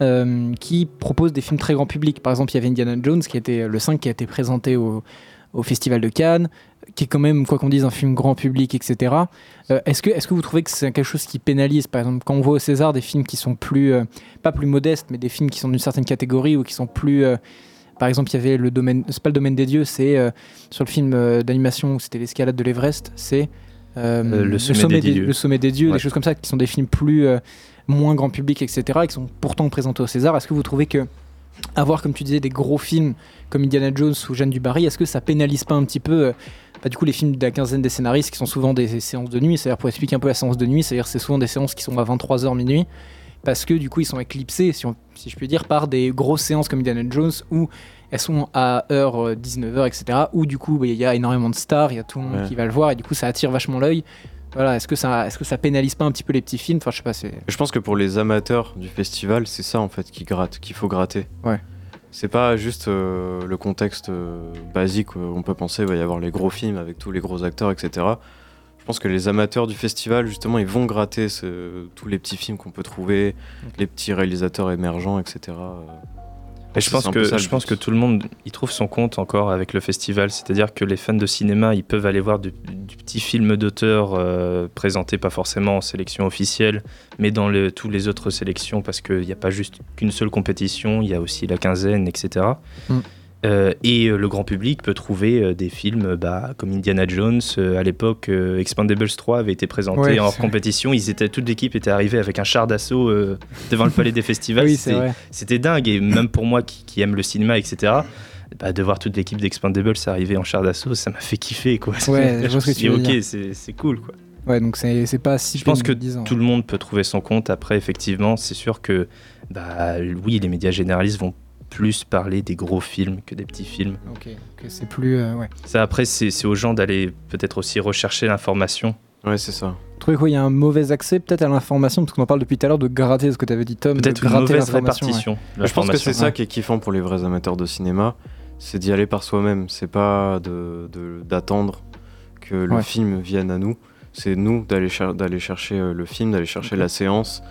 euh, qui propose des films très grand public. Par exemple, il y avait Indiana Jones, qui était le 5, qui a été présenté au, au Festival de Cannes, qui est quand même, quoi qu'on dise, un film grand public, etc. Euh, est-ce, que, est-ce que vous trouvez que c'est quelque chose qui pénalise Par exemple, quand on voit au César des films qui sont plus, euh, pas plus modestes, mais des films qui sont d'une certaine catégorie ou qui sont plus. euh, par exemple, il y avait le domaine, c'est pas le domaine des dieux, c'est sur le film d'animation où c'était l'escalade de l'Everest, c'est le sommet des des, dieux. le sommet des dieux, Ouais. des choses comme ça, qui sont des films plus moins grand public, etc., et qui sont pourtant présentés au César. Est-ce que vous trouvez que avoir, comme tu disais, des gros films comme Indiana Jones ou Jeanne Dubarry, est-ce que ça pénalise pas un petit peu euh, bah, du coup les films de la quinzaine des scénaristes qui sont souvent des séances de nuit, c'est-à-dire pour expliquer un peu la séance de nuit, c'est-à-dire c'est souvent des séances qui sont à 23h minuit parce que du coup ils sont éclipsés, si, on- si je puis dire, par des grosses séances comme Indiana Jones où elles sont à heure euh, 19h, etc. Où du coup bah, il y a énormément de stars, il y a tout le monde Ouais. qui va le voir et du coup ça attire vachement l'œil. Voilà, est-ce que ça, est-ce que ça pénalise pas un petit peu les petits films? Enfin, je sais pas, c'est. Je pense que pour les amateurs du festival, c'est ça en fait qui gratte, qu'il faut gratter. Ouais. C'est pas juste euh, le contexte euh, basique où on peut penser il va y avoir les gros films avec tous les gros acteurs, etc. Je pense que les amateurs du festival, justement, ils vont gratter ce- tous les petits films qu'on peut trouver, les petits réalisateurs émergents, etc. Et je pense que je pense que tout le monde y trouve son compte encore avec le festival, c'est-à-dire que les fans de cinéma, ils peuvent aller voir du, du petit film d'auteur euh, présenté pas forcément en sélection officielle, mais dans le, tous les autres sélections parce qu'il n'y a pas juste qu'une seule compétition, il y a aussi la quinzaine, etc. Mm. Euh, et euh, le grand public peut trouver euh, des films bah, comme Indiana Jones. à l'époque, Expandables 3 avait été présenté Ouais, en compétition. Ils étaient, toute l'équipe était arrivée avec un char d'assaut devant le palais des festivals. Oui, C'était- dingue. Et même pour moi qui, qui aime le cinéma, etc., bah, de voir toute l'équipe d'Expandables arriver en char d'assaut, ça m'a fait kiffer. Quoi. Ouais, je me ce que suis tu ok, c'est cool. Quoi. Ouais, donc c'est pas si. Je pense que tout le monde peut trouver son compte. Après, effectivement, c'est sûr que bah, oui, les médias généralistes vont plus parler des gros films que des petits films. Ok, c'est plus. euh, ouais. Ça, après, c'est aux gens d'aller peut-être aussi rechercher l'information. Ouais, c'est ça. Vous trouvez quoi Il y a un mauvais accès peut-être à l'information Parce qu'on en parle depuis tout à l'heure de gratter ce que tu avais dit, Tom. de Peut-être une gratter mauvaise ouais. répartition. de Je pense que c'est ça Ouais. qui est kiffant pour les vrais amateurs de cinéma, c'est d'y aller par soi-même. C'est pas de- de- d'attendre que le Ouais. film vienne à nous. C'est nous d'aller cher- d'aller chercher euh, le film, d'aller chercher la séance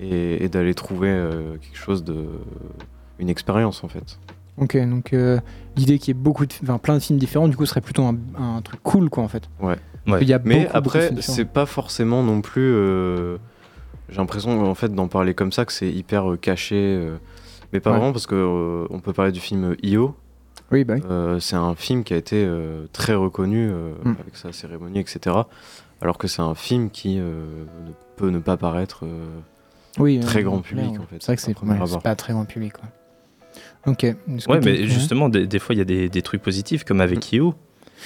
et, et d'aller trouver euh, quelque chose de une expérience en fait. Ok, donc euh, l'idée qu'il y ait beaucoup de, enfin, plein de films différents, du coup, serait plutôt un, un truc cool, quoi, en fait. Ouais. Il y a Mais beaucoup, après, c'est pas forcément non plus. euh, J'ai l'impression en fait d'en parler comme ça que c'est hyper euh, caché. euh, mais pas Ouais. vraiment parce que euh, on peut parler du film Io. Oui, bah oui. Euh, c'est un film qui a été euh, très reconnu euh, Mm. avec sa cérémonie, etc. Alors que c'est un film qui euh, ne peut ne pas paraître euh, Oui, très euh, grand public ouais. en fait. C'est vrai que c'est ouais, pas très grand public, quoi. Ok. Ouais, mais justement, des, des fois, il y a des, des trucs positifs, comme avec Io.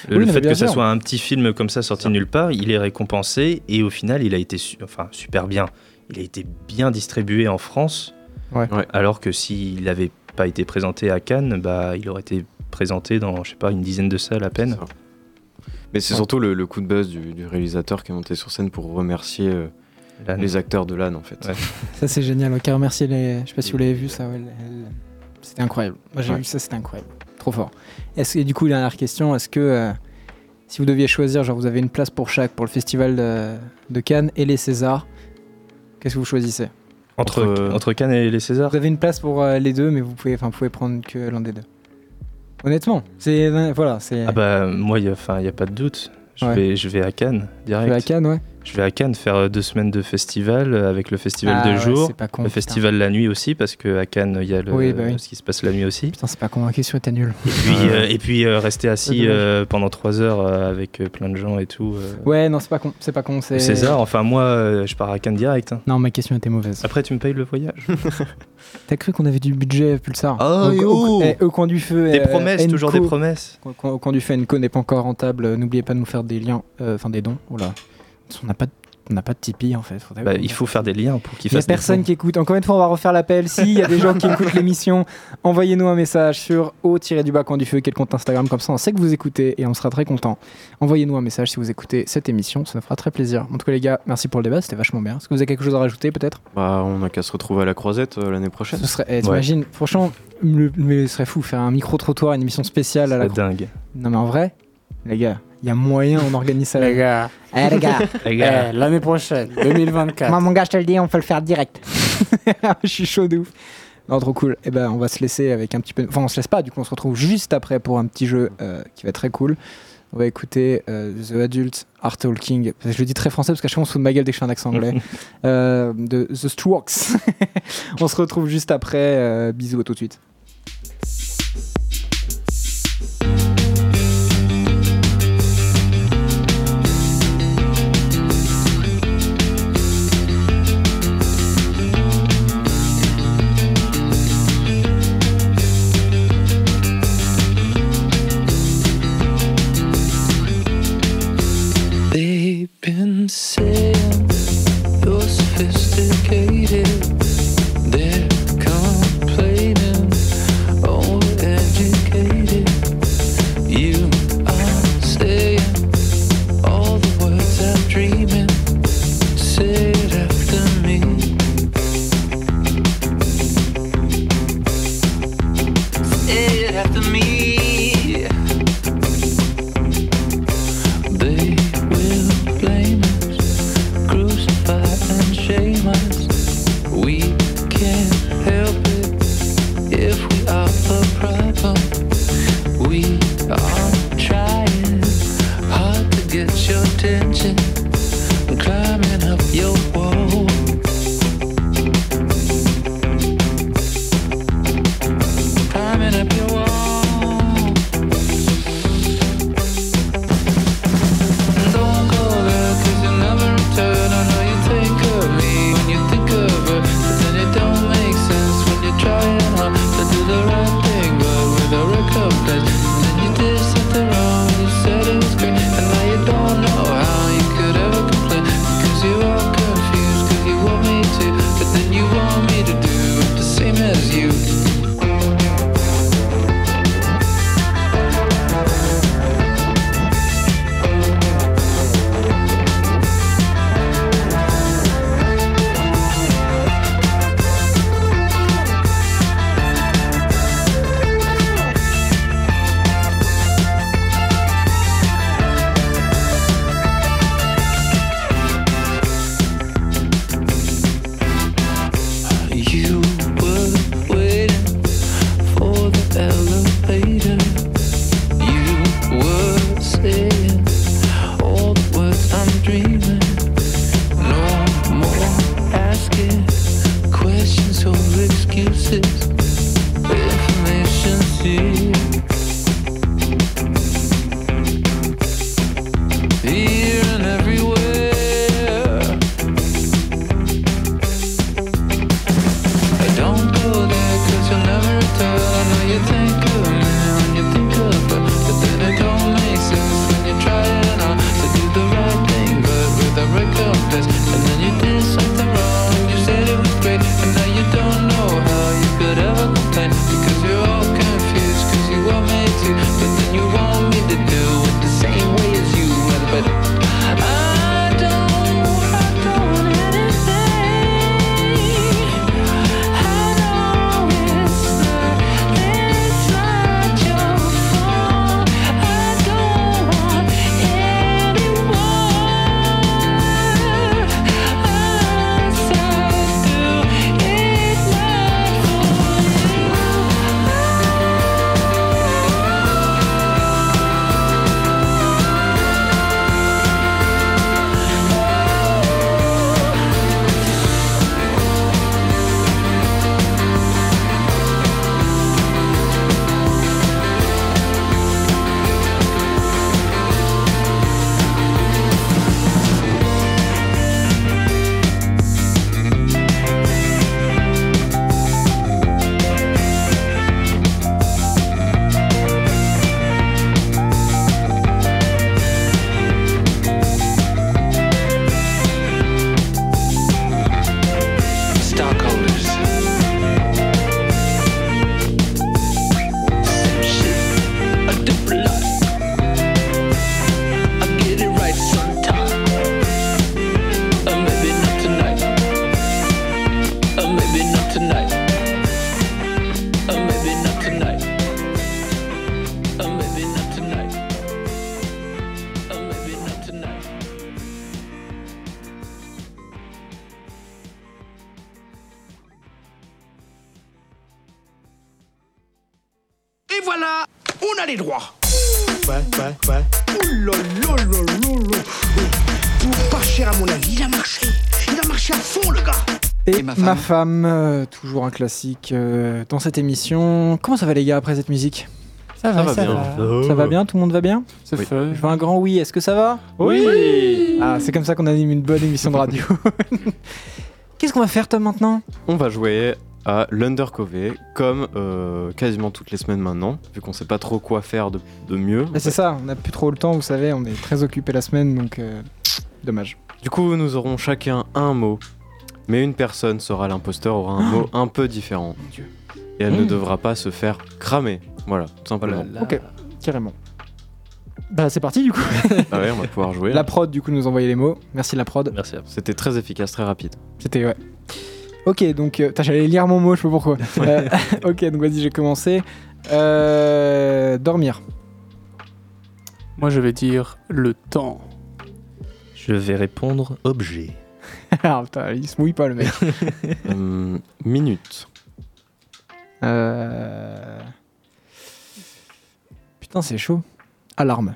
Le, Oui, le fait que ça soit un petit film comme ça sorti nulle part, il est récompensé et au final, il a été su- enfin, super bien. Il a été bien distribué en France, Ouais. Ouais. alors que s'il n'avait pas été présenté à Cannes, bah, il aurait été présenté dans, je sais pas, une dizaine de salles à peine. Mais c'est Ouais. surtout le, le coup de buzz du, du réalisateur qui est monté sur scène pour remercier euh, les acteurs de l'âne en fait. Ouais. Ça c'est génial, ok, remercier les... Je sais pas si vous l'avez vu ça, ouais, c'était incroyable. Moi j'ai Ouais. vu ça, c'était incroyable. Trop fort. Est-ce, et du coup, dernière question, est-ce que euh, si vous deviez choisir, genre vous avez une place pour chaque, pour le festival de, de Cannes et les Césars, qu'est-ce que vous choisissez Entre, Entre- entre Cannes et les Césars Vous avez une place pour euh, les deux, mais vous pouvez, enfin, vous pouvez prendre que l'un des deux. Honnêtement, c'est euh, voilà, c'est. Ah bah moi, il n'y a, y a pas de doute. Je, Ouais. vais, je vais à Cannes, direct. vas à Cannes, ouais. Je vais à Cannes faire euh, deux semaines de festival euh, avec le festival Ah de ouais, jour, c'est pas con, le putain. festival la nuit aussi, parce qu'à Cannes, il y a le, Oui, bah oui. ce qui se passe la nuit aussi. Putain, c'est pas convaincu sur était nul. Et puis, euh, et puis euh, rester assis euh, pendant trois heures euh, avec plein de gens et tout. euh, Ouais, non, c'est pas con, c'est pas con, au c'est. César, enfin moi, euh, je pars à Cannes direct. hein. Non, ma question était mauvaise. Après, tu me payes le voyage. T'as cru qu'on avait du budget Pulsar Ah, au, yo au- eh, au coin du feu. Des euh, promesses, toujours des promesses. Au coin- Au du feu, Enco n'est pas encore rentable. N'oubliez pas de nous faire des liens, euh, enfin des dons. Oula. On n'a pas, de- on n'a pas de Tipeee en fait. Faudrait- Bah, il faut faire des liens pour qu'ils Il n'y a fassent des personne qui écoute. Encore une fois, on va refaire l'appel. S'il y a des gens qui écoutent l'émission, envoyez-nous un message sur au-du-bas coin du feu, quel compte Instagram, comme ça on sait que vous écoutez et on sera très content. Envoyez-nous un message si vous écoutez cette émission, ça nous fera très plaisir. En tout cas, les gars, merci pour le débat, c'était vachement bien. Est-ce que vous avez quelque chose à rajouter peut-être? Bah, on n'a qu'à se retrouver à la croisette euh, l'année prochaine. Ce serait, eh, t'imagines, franchement, le- mais ce serait fou, faire un micro-trottoir, une émission spéciale à la C'est dingue. Non mais en vrai, les gars, il y a moyen, on organise ça. Les gars. Eh les gars, Les gars, Eh, L'année prochaine, 2024. moi mon gars, je te le dis, on peut le faire direct. je suis chaud de ouf. Non, trop cool. Et ben, on va se laisser avec un petit peu. Enfin, on se laisse pas. Du coup, on se retrouve juste après pour un petit jeu euh, qui va être très cool. On va écouter euh, The Adult Art Talking. Je le dis très français parce qu'à chaque fois on se fout de ma gueule dès que je fais un accent anglais. Euh, de The Strokes. on se retrouve juste après. euh, bisous, à tout de suite. Femme, euh, toujours un classique euh, dans cette émission. Comment ça va les gars après cette musique? Ça Ça va bien. va. Ça va bien Tout le monde va bien? C'est Oui. fait. Je veux un grand oui. Est-ce que ça va? Oui. Ah, c'est comme ça qu'on anime une bonne émission de radio. Qu'est-ce qu'on va faire Tom maintenant? On va jouer à l'Undercover, comme euh, quasiment toutes les semaines maintenant, vu qu'on sait pas trop quoi faire de, de mieux. Bah, C'est ça, on n'a plus trop le temps, vous savez, on est très occupé la semaine, donc euh, dommage. Du coup, nous aurons chacun un mot, mais une personne sera l'imposteur, aura un mot un peu différent. Et elle ne Mm. devra pas se faire cramer. Voilà, tout simplement. Ok, carrément. Bah c'est parti du coup. Ah ouais, on va pouvoir jouer. La prod du coup nous envoyait les mots. Merci la prod. Merci à vous. C'était très efficace, très rapide. C'était ouais. Ok donc euh, putain, j'allais lire mon mot, je sais pas pourquoi. Euh, ok donc vas-y j'ai commencé. Euh, dormir. Moi, je vais dire le temps. Je vais répondre objet. ah putain il se mouille pas le mec. Hum, minute. Euh... Putain c'est chaud. Alarme.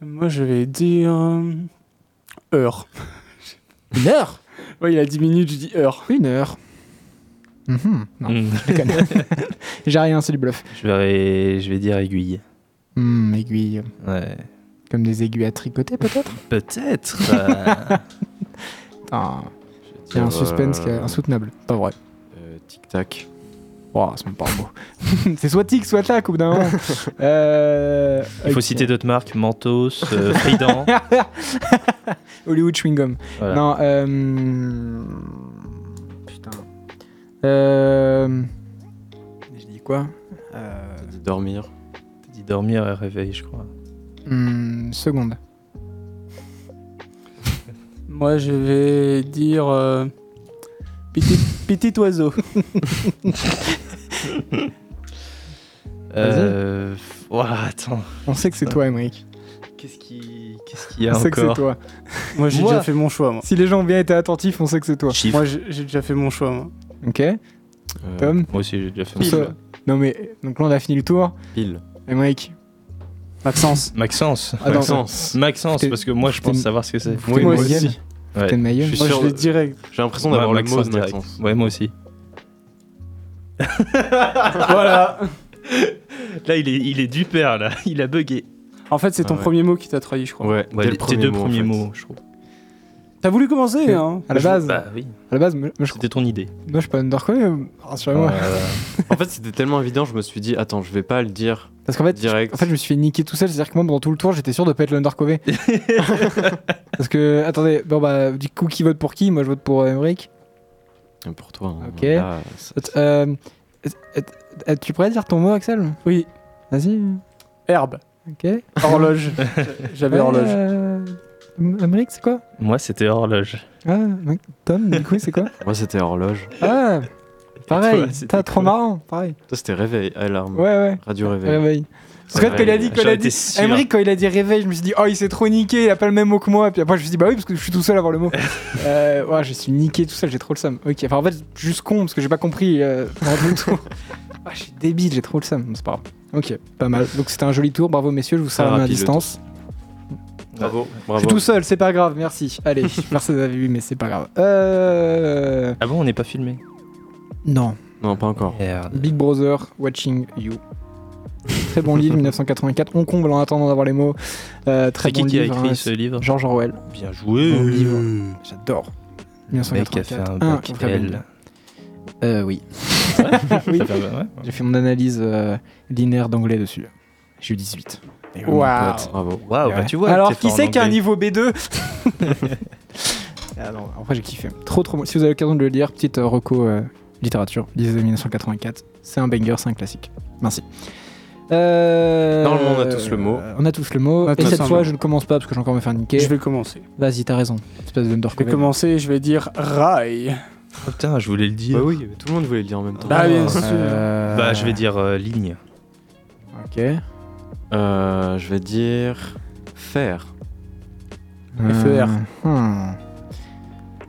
Moi, je vais dire. euh, heure. Une heure? Ouais, il a 10 minutes, je dis heure. Une heure. Mhm. Non, Mm. je déconne. J'ai rien, c'est du bluff. Je vais, je vais dire aiguille. Hmm, aiguille. Ouais. Comme des aiguilles à tricoter peut-être? Peut-être. euh, Putain, Il y a un suspense qui est insoutenable. Pas vrai. Euh, Tic-tac. Oh, c'est même pas un mot. c'est soit tic, soit tac au bout d'un moment. Euh, Il faut citer d'autres marques Mentos, euh, Trident. Hollywood Chewing Gum. Voilà. Non, euh... Putain. Euh... Je dis quoi? Euh... T'as dit dormir. T'as dit dormir et réveil, je crois. Hmm, Seconde. Moi, je vais dire. euh, petit, petit oiseau. Euh... ouah, attends. On sait que c'est toi, Emmerich. Qu'est-ce qui... Qu'est-ce qu'il y a On sait que c'est encore toi. Moi, j'ai Moi déjà fait mon choix, moi. Si les gens ont bien été attentifs, on sait que c'est toi. Moi, j'ai j'ai déjà fait mon choix, moi. Ok. Euh, Tom Moi aussi, j'ai déjà fait mon choix. Non mais, donc là on a fini le tour. Pile. Emmerich. Maxence. Maxence. Attends, Maxence. Maxence, parce que moi, je pense savoir ce que c'est. Oui, moi aussi. Ouais. Je suis Moi, sûr je vais de- direct. J'ai l'impression Ouais, d'avoir le mot Maxence de direct. Maxence. Ouais, moi aussi. voilà. Là, il est, il est du père, là. Il a bugué. En fait, c'est ton Ah ouais. premier mot qui t'a trahi, je crois. Ouais, Ouais, le tes deux en premiers fait. mots, je trouve. T'as voulu commencer, hein À la base, Bah oui. à la base, moi je, C'était ton idée. moi, je suis pas undercover, euh, rassurez-moi. Euh, En fait, c'était tellement évident, je me suis dit, attends, je vais pas le dire Parce qu'en fait, direct. en fait, je me suis fait niquer tout seul. C'est-à-dire que moi, pendant tout le tour, j'étais sûr de pas être l'undercover. Parce que, attendez, bon bah, du coup, qui vote pour qui? Moi, je vote pour euh, Emmerich. Pour toi. hein. Ok. Là, Euh, euh, euh, tu pourrais dire ton mot, Axel? Oui. Vas-y. Herbe. Ok. Horloge. J'avais Ouais, horloge. Emmerich, c'est quoi Moi, c'était horloge. Ah. Tom, du coup, c'est quoi Moi, c'était horloge. Ah, pareil. T'as trop marrant, pareil. Toi, c'était réveil, alarme. Ouais, ouais. Radio réveil. Réveil. Parce que quand il a dit, quand il a dit, quand il a dit réveil, je me suis dit, oh, il s'est trop niqué, il a pas le même mot que moi. Puis après, je me suis dit, bah oui, parce que je suis tout seul à avoir le mot. euh, ouais, je suis niqué tout seul, j'ai trop le seum. Ok, enfin, en fait, juste con, parce que j'ai pas compris euh, pendant tout. Ah, je suis débile, j'ai trop le seum. Bon, c'est pas grave. Ok, pas mal. Donc c'était un joli tour, bravo messieurs, je vous main à distance. Bravo, Je bravo. suis tout seul, c'est pas grave, merci. Allez, personne n'avait vu, mais c'est pas grave. Euh. Ah bon, on n'est pas filmé? Non. Non, pas encore. Merde. Big Brother Watching You. Très bon livre, 1984. On comble en attendant d'avoir les mots. Euh, très C'est qui bon qui a livre. écrit hein, ce livre? George Orwell. Bien joué. Bon livre. J'adore. Le mec a fait 1984. un bac bon livre. Euh, oui. Oui. Oui. J'ai fait mon analyse euh, linéaire d'anglais dessus. J'ai eu 18. Waouh. Bravo. Ouais. bah tu vois. Alors, qui en c'est qui a un niveau B2 Ah non, Après, j'ai kiffé. Trop, trop bon. Si vous avez l'occasion de le lire, petite euh, reco euh, littérature, lisez 1984. C'est un banger, c'est un classique. Merci. Euh, Normalement, on a tous le mot. euh, On a tous le mot. Et cette fois, je ne commence pas parce que j'ai encore me faire niquer. Je vais commencer. Vas-y, t'as raison. Espèce de Je vais commencer, je vais dire rail. Oh, putain, je voulais le dire. Bah oui, tout le monde voulait le dire en même temps. Bah, bien sûr. Euh, Bah, je vais dire euh, ligne. Ok. Euh, je vais dire faire. FR. hmm.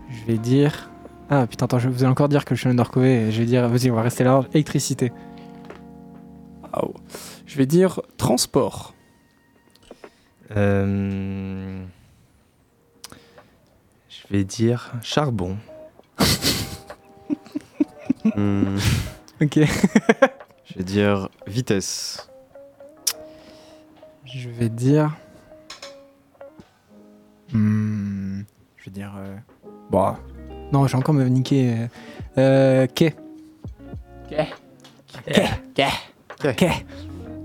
Je vais dire. Ah putain, attends, je vous ai encore dire que je suis undercover. et Je vais dire, vas-y, on va rester là. Électricité. Je vais dire transport. Euh, Je vais dire charbon. Hmm, Ok. je vais dire vitesse. Je vais dire. Hmm, je vais dire. euh, Bon. Non, je vais encore me euh, Euh. Quai. Quai. Quai. Quai.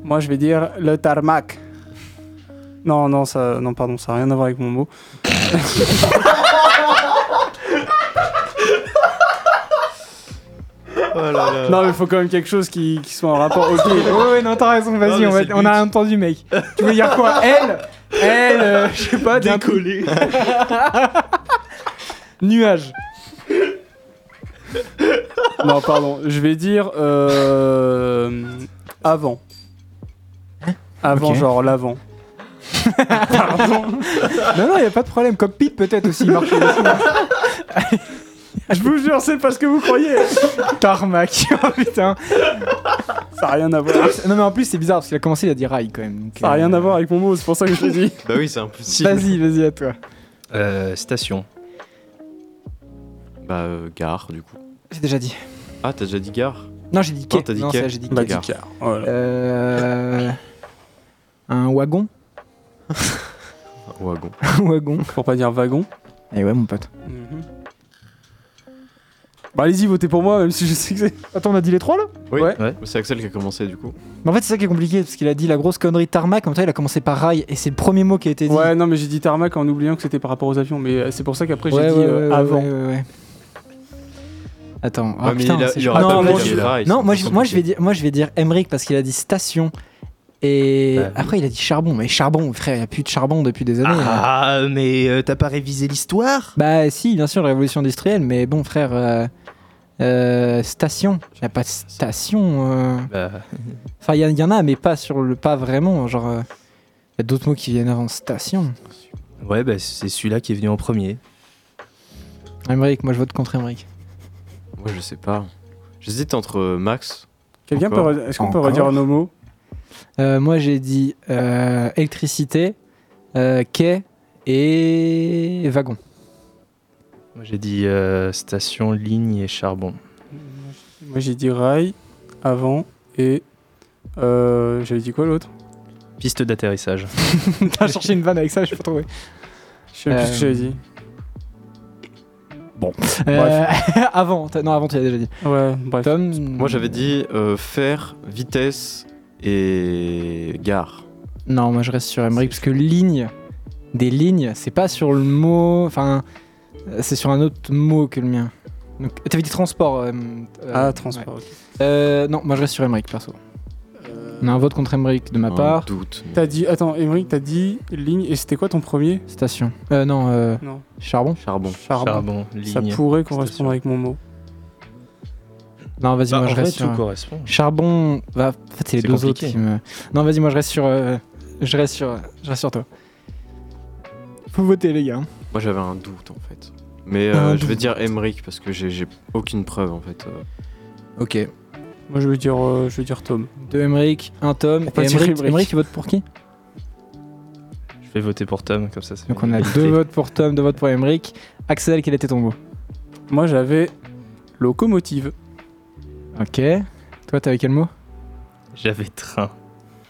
Moi, je vais dire le tarmac. Non, non, ça, non, pardon, ça n'a rien à voir avec mon mot. Non, mais il faut quand même quelque chose qui, qui soit en rapport. Ok. Ouais, ouais, non, t'as raison, vas-y, on, va- a entendu, mec. Tu veux dire quoi? Elle? Elle, euh, je sais pas, d'un Décoller. Nuage. Non, pardon, je vais dire euh, avant. Avant, Ok. genre l'avant. Non, non, y a pas de problème. Cockpit, peut-être aussi, il marche aussi. Je vous jure, c'est pas ce que vous croyez. Tarmac. Oh putain. Ça n'a rien à voir. Non, mais en plus, c'est bizarre parce qu'il a commencé, il a dit rail quand même. donc, Ça n'a euh, rien à voir avec mon mot, c'est pour ça que je l'ai dit. Bah oui, c'est impossible. Vas-y, vas-y, à toi. Euh, station. Bah, euh, gare, du coup. J'ai déjà dit. Ah, t'as déjà dit gare? Non, j'ai dit quai. Non, t'as dit non, quai. ça, j'ai dit Bah, quai. Voilà. Euh... Un wagon? Un wagon. Un wagon. Pour pas dire wagon. Eh ouais, mon pote. Bah, allez-y, votez pour moi, même si je sais que c'est. Attends, on a dit les trois là Oui, Ouais. c'est Axel qui a commencé, du coup. Mais en fait, c'est ça qui est compliqué parce qu'il a dit la grosse connerie tarmac. En même temps, il a commencé par rail et c'est le premier mot qui a été dit. Ouais, non, mais j'ai dit tarmac en oubliant que c'était par rapport aux avions, mais euh, c'est pour ça qu'après j'ai Ouais, dit ouais, euh, ouais, avant. ouais, ouais, ouais. Attends, ah, Ouais, mais putain, il a- c'est il chaud. aura non, pas moi, dit je- rail, non, c'est moi, je, moi, je vais dire, moi, je vais dire Emmerich parce qu'il a dit station. Et Bah, oui. après, il a dit charbon. Mais charbon, frère, il n'y a plus de charbon depuis des années. Ah, mais euh, t'as pas révisé l'histoire? Bah, si, bien sûr, la révolution industrielle, mais bon, frère, euh, euh, station. Il n'y a pas de station. euh. Bah, Enfin, il y, a- il y en a, mais pas sur le pas vraiment. Genre, euh, il y a d'autres mots qui viennent avant station. ouais, bah, c'est celui-là qui est venu en premier. Emmerich, moi, je vote contre Emmerich. Moi, je sais pas. J'hésite entre euh, Max. Quelqu'un peut. Encore. re- Est-ce qu'on peut Encore. redire nos mots? Euh, moi, j'ai dit euh, électricité, euh, quai et wagon. Moi, j'ai dit euh, station, ligne et charbon. Moi j'ai dit rail, avant et. Euh, J'avais dit quoi l'autre? Piste d'atterrissage. T'as cherché une vanne avec ça, je sais pas trouvé. Je sais plus ce que j'avais dit. Euh, avant, non, avant, tu l'as déjà dit. Ouais, bref. Tom, Moi, j'avais dit euh, fer, vitesse et gare. Non, moi, je reste sur Emmerich parce que ligne, des lignes, c'est pas sur le mot. Enfin, c'est sur un autre mot que le mien. Donc, t'avais dit transport. euh, euh, Ah, transport. ouais. ok. Euh, non, moi, je reste sur Emmerich perso. On a un vote contre Emmerich de ma part. doute. T'as dit. Attends, Émeric, t'as dit ligne et c'était quoi ton premier? Station. Euh, non, euh, Non. charbon. Charbon. Charbon. Charbon, Ça ligne. pourrait correspondre avec mon mot. Non, vas-y, Bah, moi, en je reste sur. correspond. Charbon, bah, en fait, c'est les deux compliqué. autres qui me. Non, vas-y, moi je reste sur. euh, je reste sur. Je reste sur toi. Faut voter, les gars. Moi, j'avais un doute, en fait. Mais euh, je vais dire Emmerich parce que j'ai aucune preuve, en fait. euh. Ok. Moi je veux dire, euh, je veux dire Tom. Deux Emmerich, un Tom. Et Emmerich, Emmerich. Il vote pour qui? Je vais voter pour Tom, comme ça. Donc on a deux votes pour Tom, deux votes pour Emmerich. Axel, quel était ton mot? Moi j'avais locomotive. Ok. Toi, t'avais quel mot? J'avais train.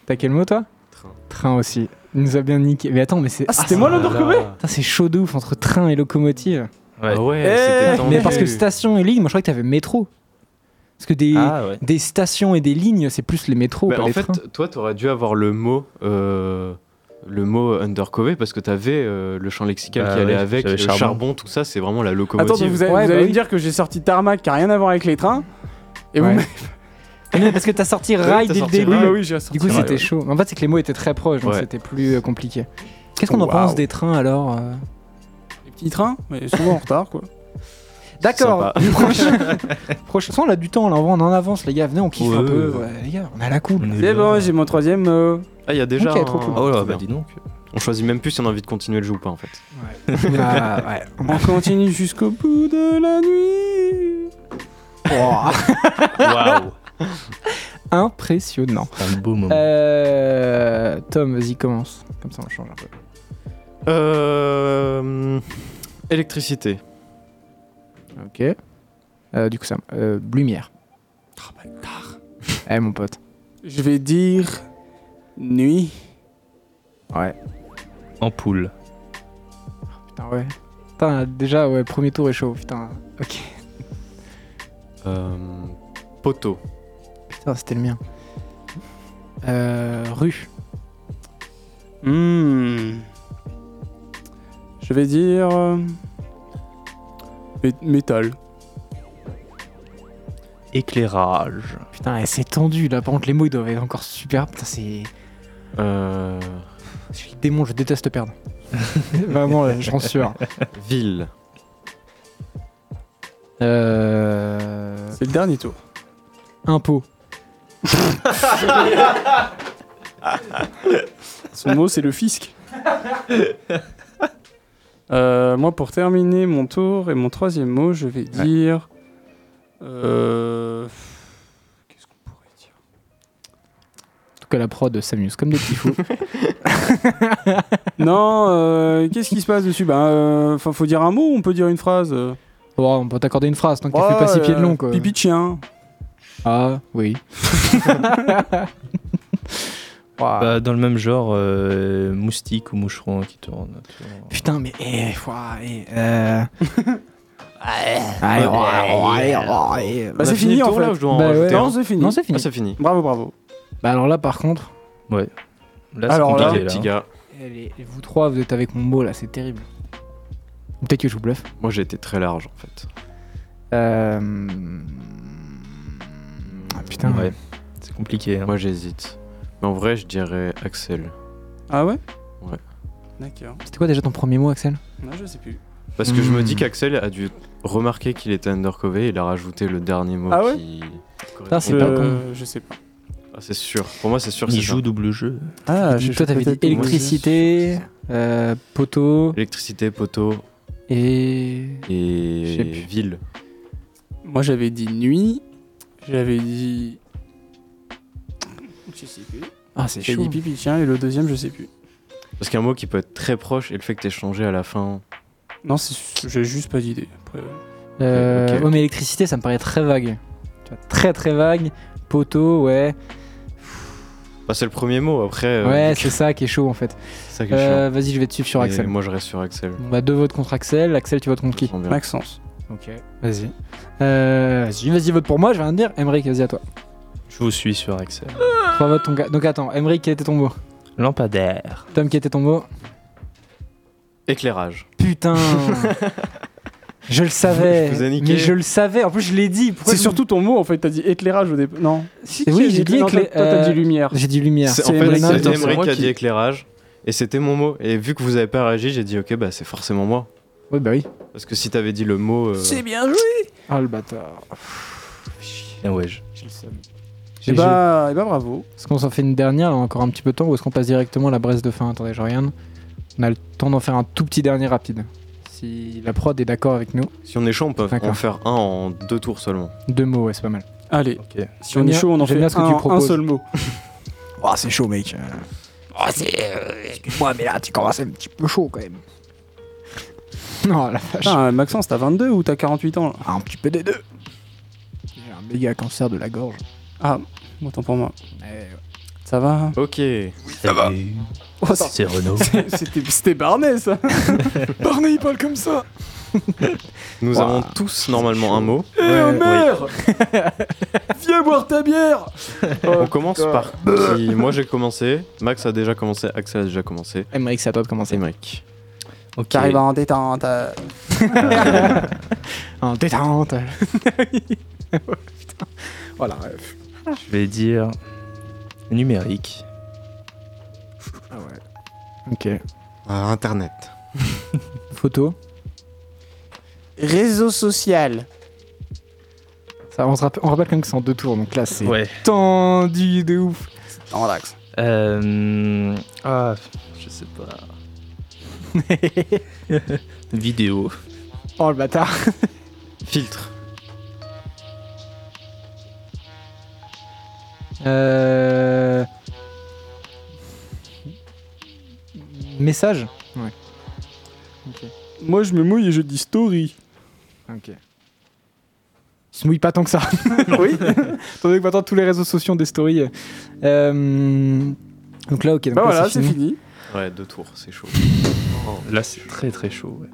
T'as quel mot, toi? Train. Train aussi. Il nous a bien niqué. Mais attends, mais c'est. Ah, c'était moi l'undercover Putain, c'est chaud de ouf entre train et locomotive. Ouais. Ah ouais, Eh. Mais parce que station et ligne, moi je crois que t'avais métro. Parce que des, Ah ouais. des stations et des lignes, c'est plus les métros, Bah, pas en les fait, trains. toi, t'aurais dû avoir le mot, euh, le mot undercover parce que t'avais euh, le champ lexical Bah qui allait ouais, avec, le charbon. charbon. tout ça, c'est vraiment la locomotive. Attends, vous allez, Ouais, vous bah allez me dire que j'ai sorti tarmac qui a rien à voir avec les trains Et Ouais. vous Mais parce que t'as sorti Ouais, rail dès le début. Oui, rail. bah oui, j'ai sorti Du coup, c'était ouais. chaud. En fait, c'est que les mots étaient très proches, donc Ouais. c'était plus euh, compliqué. Qu'est-ce qu'on en pense des trains alors euh Les petits trains, mais souvent en retard quoi. D'accord. Prochain. Prochain. On a du temps, là, on en avance, les gars. Venez, on kiffe un peu. Ouais, les gars, on a la cool. C'est là. bon, j'ai mon troisième mot. Ah, il y a déjà. Ok, trop un- cool. Oh là, Trop bah dis donc. On choisit même plus si on a envie de continuer le jeu ou pas, en fait. Ah, ouais. On continue jusqu'au bout de la nuit. Waouh. Impressionnant. Un beau moment. Euh, Tom, vas-y, commence. Comme ça, on change un peu. Euh, électricité. Ok. Euh, du coup, ça. Euh, lumière. Eh, mon pote. Je vais dire nuit. Ouais. Ampoule. Putain, ouais. Putain, déjà, ouais, premier tour est chaud. Putain. Ok. Euh, poteau. Putain, c'était le mien. Euh, rue. Hmm. Je vais dire. euh, mé- métal. Éclairage. Putain, eh, c'est tendu là. Par contre, les mots ils doivent être encore super. Putain, c'est. Euh, Je suis le démon, je déteste perdre. Vraiment, là, j'en suis sûr. ville. Euh. C'est le dernier tour. Impôt. Son mot, c'est le fisc. Euh, moi, pour terminer mon tour et mon troisième mot, je vais dire. Euh, En tout cas, la prod s'amuse comme des petits fous. non, euh, qu'est-ce qui se passe dessus? Ben, enfin, faut dire un mot ou on peut dire une phrase? Bon, on peut t'accorder une phrase tant que tu Ouais, fais pas six pieds de long quoi. Pipi de chien. Ah, oui. Bah, dans le même genre, euh, moustique ou moucheron qui tourne. Putain, mais. Eh, ouah, eh, euh... Allez, ouais, ouais, ouais. Bah, c'est fini en fait. Bah, ouais. Non, c'est fini. Non, c'est fini. Ah, c'est fini. Bravo, bravo. Bah, alors là, par contre. Ouais. Là, c'est compliqué, là. Petit gars. eh, les- les- vous trois, vous êtes avec mon mot là, c'est terrible. Peut-être que je vous bluffe. Moi, j'ai été très large en fait. Euh... Ah, putain. Ouais. C'est compliqué. hein. Moi, j'hésite. Mais en vrai, je dirais Axel. Ah ouais? Ouais. D'accord. C'était quoi déjà ton premier mot, Axel? Non, je sais plus. Parce que je me Hmm. dis qu'Axel a dû remarquer qu'il était undercover et il a rajouté le dernier mot Ah ouais? qui. Putain, c'est je... pas con. je sais pas. Ah, c'est sûr. Pour moi, c'est sûr. Il joue ça. double jeu. Ah, Dis- Toi, t'avais dit électricité, euh, poteau Électricité, poteau et. Je et ville. Moi, j'avais dit nuit. J'avais dit. Je sais plus. Ah, c'est J'ai chaud. dit pipi chien et le deuxième, je sais plus. Parce qu'un mot qui peut être très proche et le fait que t'aies changé à la fin. Non, c'est- j'ai juste pas d'idée. Après, Euh, Ok, ok. Ouais, mais électricité, ça me paraît très vague. Tu vois, très très vague. Poteau, ouais. Bah, c'est le premier mot. Après. euh, Ouais, c'est ça qui est chaud en fait. c'est ça qui est Euh, chiant. Vas-y, je vais te suivre sur Et Axel. Moi, je reste sur Axel. On va deux votes contre Axel. Axel, tu votes contre qui Je sens bien. Maxence. Ok. Vas-y. Euh, vas-y, vas-y, vote pour moi, je vais rien dire. Emric, vas-y à toi. Je vous suis sur Axel. Trois votes, ton gars. Donc attends, Emric, quel était ton mot? Lampadaire. Tom, quel était ton mot? Éclairage. Putain Je le savais. Je vous ai niqué. mais je le savais. En plus, je l'ai dit. Pourquoi C'est surtout ton mot en fait. T'as dit éclairage au départ. Non. Si, Oui, j'ai dit non, éclair- Toi, t'as euh, dit lumière. J'ai dit lumière. C'est- en C'est fait, c'est Attends, c'est Emric moi qui a qui- dit éclairage. Et c'était mon mot. Et vu que vous avez pas réagi, j'ai dit ok, bah c'est forcément moi. Oui, bah oui. Parce que si t'avais dit le mot. euh, bien joué. Ah, le bâtard. Ah ouais. je- J'ai le seum. Et bah, et bah bravo. Est-ce qu'on s'en fait une dernière, là, encore un petit peu de temps, ou est-ce qu'on passe directement à la braise de fin? Attendez, je regarde. On a le temps d'en faire un tout petit dernier rapide. Si la prod est d'accord avec nous. Si on est chaud, on peut D'accord. en faire un en deux tours seulement. Deux mots, ouais, c'est pas mal. Allez. Ok. Si on est bien- chaud, on en fait bien ce que un, tu un proposes. seul mot. Oh, c'est chaud, mec. Oh, c'est. Excuse-moi, mais là, tu commences un petit peu chaud quand même. Non, la vache. Putain, Maxence, t'as 22 ou t'as 48 ans là Un petit peu des deux. J'ai un méga cancer de la gorge. Ah, autant pour moi. Eh, ouais. Ça va? Ok. Salut. Oh, attends. C'est Renaud. C'était c'était Barnet ça Barney, il parle comme ça. Nous Ouah. avons tous normalement un mot. Eh Ouais, mère Viens boire ta bière on commence par qui Moi j'ai commencé. Max a déjà commencé. Axel a déjà commencé. Emmerich, c'est à toi de commencer. Emric. Ok. T'arrives en détente. euh. En détente. Putain. Voilà, bref. Je vais dire numérique. Ah ouais. Ok. Internet. Photo. Réseau social. Ça, on, se rappelle, on rappelle quand même que c'est en deux tours, donc là c'est Ouais. tendu de ouf. En l'axe. Euh... Ah, je sais pas. Vidéo. Oh le bâtard. Filtre. Euh... Message Ouais. Ok. Moi, je me mouille et je dis story. Ok. Il se mouille pas tant que ça. oui. Donné que maintenant tous les réseaux sociaux ont des stories. Euh, Donc là, ok. Donc Bah là, voilà, c'est fini. Ouais, deux tours, c'est chaud. Là, c'est très très chaud. ouais.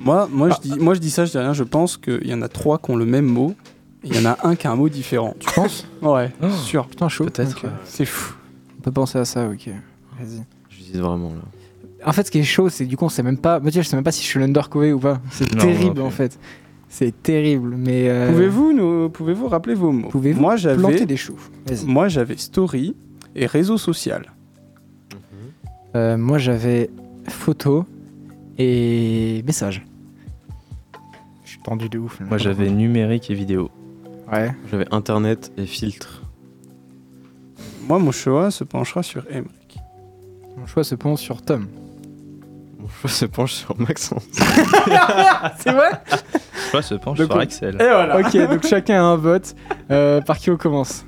Moi, moi, je dis, moi, je dis ça, je dis rien. Je pense qu'il y en a trois qui ont le même mot. Il y en a un qui a un mot différent. Tu penses Ouais, Oh, sûr. Putain, chaud. Peut-être. Ouais. C'est fou. On peut penser à ça, ok. Vas-y. Je dis vraiment là. En fait, ce qui est chaud, c'est du coup, on sait même pas. Je sais même pas si je suis l'undercover ou pas. C'est terrible en fait. C'est terrible, mais. euh, Pouvez-vous nous, pouvez-vous rappeler vos mots? Pouvez-vous Moi, planter j'avais, des choux? Moi, j'avais story et réseau social. Euh, moi, j'avais photo et message. Je suis tendu de ouf. là. Moi, j'avais numérique et vidéo. Ouais. J'avais internet et filtre. Moi, mon choix se penchera sur Emmerich. Mon choix se penche sur Tom. Mon choix se penche sur Maxence. c'est vrai? Moi, se penche Donc, sur on- Axel. Et voilà. Ok, donc chacun a un vote. Euh, par qui on commence?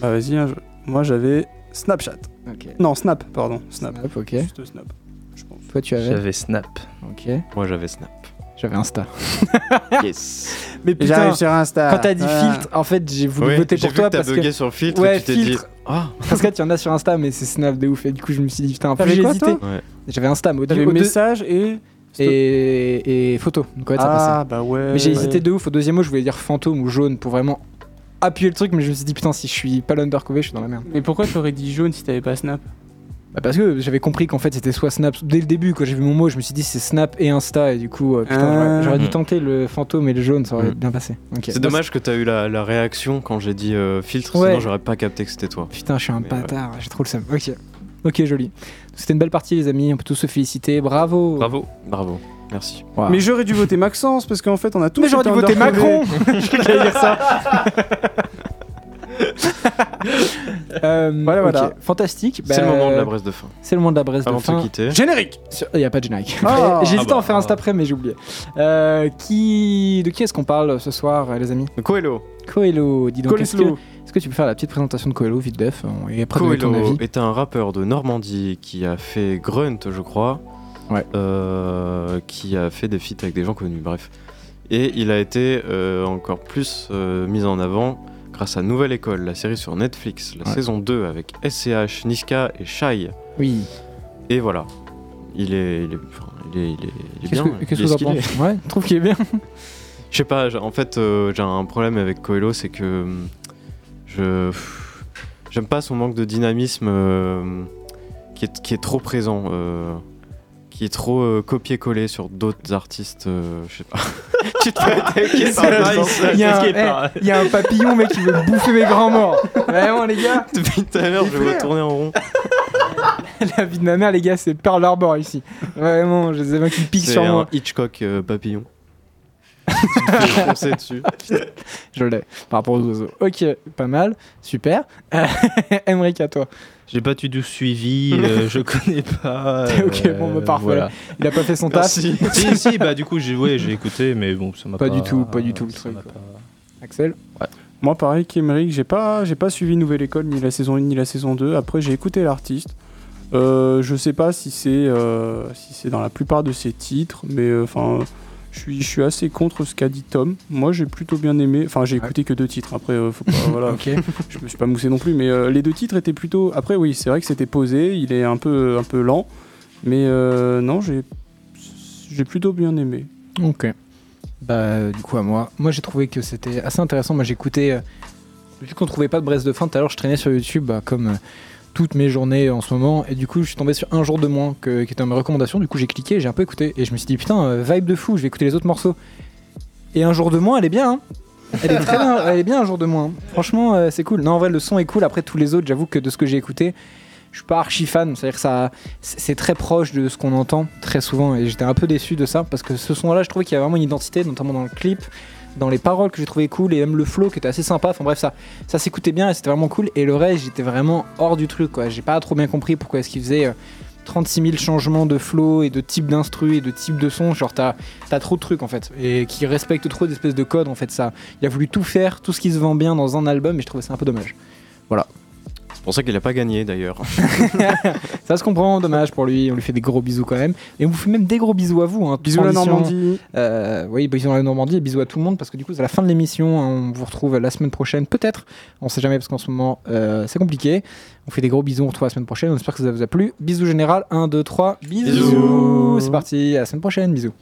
Bah vas-y, hein, je- moi j'avais Snapchat. Ok. Non, Snap, pardon. Snap. Snap, ok. Juste Snap. Je pense. Toi, tu avais J'avais Snap. Ok. Moi j'avais Snap. J'avais Insta. Yes. Mais putain, sur Insta. quand t'as dit Ah. filtre, en fait, j'ai voulu Ouais, voter j'ai pour vu toi que t'as parce bugué que. sur filtre Ouais, et tu t'es dit. filtre. Ah Parce que tu en as sur Insta, mais c'est Snap de ouf. Et du coup, je me suis dit, putain, en plus T'avais j'ai quoi, hésité. toi Ouais. J'avais Insta, mais au T'avais au deux- message et. et, et photo. Donc ouais, ça passait. Ah bah ouais. Mais j'ai hésité de ouf. Au deuxième mot, je voulais dire fantôme ou jaune pour vraiment appuyer le truc, mais je me suis dit, putain, si je suis pas l'undercover, je suis dans la merde. Mais pourquoi tu aurais dit jaune si t'avais pas Snap Bah, parce que j'avais compris qu'en fait c'était soit Snap. Dès le début, quand j'ai vu mon mot, je me suis dit c'est Snap et Insta, et du coup, euh, putain, Ah. j'aurais- j'aurais dû tenter le fantôme et le jaune, ça aurait Mm. bien passé. C'est dommage que t'as eu la, la réaction quand j'ai dit euh, filtre, Ouais. sinon j'aurais pas capté que c'était toi. Putain, je suis un Mais ouais. bâtard, j'ai trop le seum. Ok. Ok, joli. C'était une belle partie, les amis. On peut tous se féliciter. Bravo. Bravo. Bravo, merci. Wow. Mais j'aurais dû voter Maxence parce qu'en fait on a tous. Mais j'aurais dû voter. Macron Je dire ça Euh, Voilà, voilà. Fantastique. C'est le Bah, moment de la braise de fin. C'est le moment de la braise Avant de fin. quitter. Générique Il n'y a pas de générique. Ah. J'hésitais Ah à en bah, faire un ah. après, mais j'ai oublié. Euh, qui... De qui est-ce qu'on parle ce soir, euh, les amis? Coelho. Coelho, dis donc. Est-ce que, Colislo. est-ce que tu peux faire la petite présentation de Coelho, vite def Et après, donner ton Coelho avis. est un rappeur de Normandie qui a fait Grunt, je crois. Ouais. Euh, qui a fait des feats avec des gens connus, bref. Et il a été euh, encore plus euh, mis en avant grâce à Nouvelle École, la série sur Netflix, la Ouais. saison 2 avec SCH, Niska et Shai. Oui. Et voilà. Il est, il est, enfin, il est, il est- il est Qu'est-ce bien. que qu'est-ce que vous en pensez Ouais, je trouve qu'il est bien. Je sais pas, en fait, euh, j'ai un problème avec Coelho, c'est que je j'aime pas son manque de dynamisme euh, qui, est, qui est trop présent, euh, qui est trop euh, copié-collé sur d'autres artistes. euh, je sais pas. tu te fais attaquer par Vice. Il y, est eh, y a un papillon, mec, qui veut bouffer mes grands morts. Vraiment, les gars. Depuis tout à l'heure, je vais tourner en rond. La vie de ma mère, les gars, c'est Pearl Harbor ici. Vraiment, je sais pas qui pique C'est sur un moi. Hitchcock euh, papillon. tu dessus. Je l'ai, par rapport aux oiseaux. Ok, pas mal, super. Emmerich, à toi. J'ai pas du tout suivi, euh, je connais pas. Ok, bon, bah, parfait. Voilà. Il a pas fait son taf. Si, si, bah du coup, j'ai ouais, j'ai écouté, mais bon, ça m'a Pas pas. du tout, pas du tout le truc, pas- Axel Moi pareil qu'Emeric, j'ai pas, j'ai pas suivi Nouvelle École ni la saison 1 ni la saison 2. Après j'ai écouté l'artiste. Euh, je sais pas si c'est euh, si c'est dans la plupart de ses titres, mais enfin je suis je suis assez contre ce qu'a dit Tom. Moi j'ai plutôt bien aimé. Enfin j'ai écouté que deux titres. Après euh, faut pas voilà. Je me suis pas moussé non plus, mais euh, les deux titres étaient plutôt. Après oui c'est vrai que c'était posé. Il est un peu un peu lent, mais euh, non j'ai j'ai plutôt bien aimé. Ok. Bah, du coup, à moi. Moi, j'ai trouvé que c'était assez intéressant. Moi, j'écoutais. euh, vu qu'on trouvait pas de Brest de fin, tout à l'heure, je traînais sur YouTube, bah, comme toutes mes journées en ce moment. Et du coup, je suis tombé sur un jour de moins que- qui était dans mes recommandations. Du coup, j'ai cliqué, j'ai un peu écouté. Et je me suis dit, putain, euh, vibe de fou, je vais écouter les autres morceaux. Et un jour de moins, elle est bien, hein. Elle est très bien, elle est bien un jour de moins. Franchement, euh, c'est cool. Non, en vrai, le son est cool. Après, tous les autres, j'avoue que de ce que j'ai écouté, je suis pas archi fan. C'est-à-dire que ça, c'est c'est très proche de ce qu'on entend très souvent. Et j'étais un peu déçu de ça parce que ce son-là, je trouvais qu'il y avait vraiment une identité, notamment dans le clip, dans les paroles que j'ai trouvé cool et même le flow qui était assez sympa. Enfin bref, ça, ça s'écoutait bien et c'était vraiment cool. Et le reste, j'étais vraiment hors du truc. quoi. J'ai pas trop bien compris pourquoi est-ce qu'il faisait. euh, 36 000 changements de flow et de type d'instru et de type de son. Genre, t'as as trop de trucs en fait. Et qui respectent trop d'espèces de codes en fait. Ça. Il a voulu tout faire, tout ce qui se vend bien dans un album et je trouvais ça un peu dommage. Voilà. C'est pour ça qu'il a pas gagné d'ailleurs. Ça se comprend, dommage pour lui. On lui fait des gros bisous quand même. Et on vous fait même des gros bisous à vous. Hein, Bisous à la. Normandie. Euh, oui, bisous à la Normandie et bisous à tout le monde parce que du coup, c'est la fin de l'émission. hein, on vous retrouve la semaine prochaine, peut-être. On sait jamais parce qu'en ce moment, euh, c'est compliqué. On fait des gros bisous. On se retrouve la semaine prochaine. On espère que ça vous a plu. Bisous général. 1, 2, 3. Bisous. Bisous. C'est parti. À la semaine prochaine. Bisous.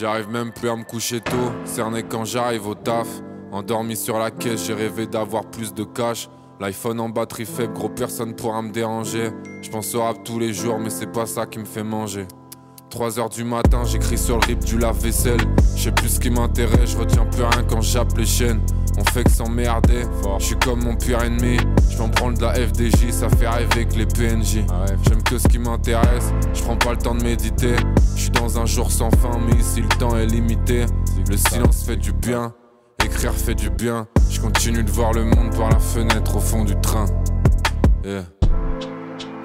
J'arrive même plus à me coucher tôt, cerné quand j'arrive au taf. Endormi sur la caisse, j'ai rêvé d'avoir plus de cash. L'iPhone en batterie faible, gros personne pourra me déranger. Je pense au rap tous les jours, mais c'est pas ça qui me fait manger. 3 heures du matin, j'écris sur le rip du lave-vaisselle. Je sais plus ce qui m'intéresse, je retiens plus rien quand j'appe les chaînes. On fait que s'emmerder, je suis comme mon pire ennemi. Je m'en prends de la FDJ, ça fait rêver que les PNJ. J'aime que ce qui m'intéresse, je prends pas le temps de méditer. Je suis dans un jour sans fin, mais ici le temps est limité. Le silence fait du bien, écrire fait du bien. Je continue de voir le monde par la fenêtre au fond du train.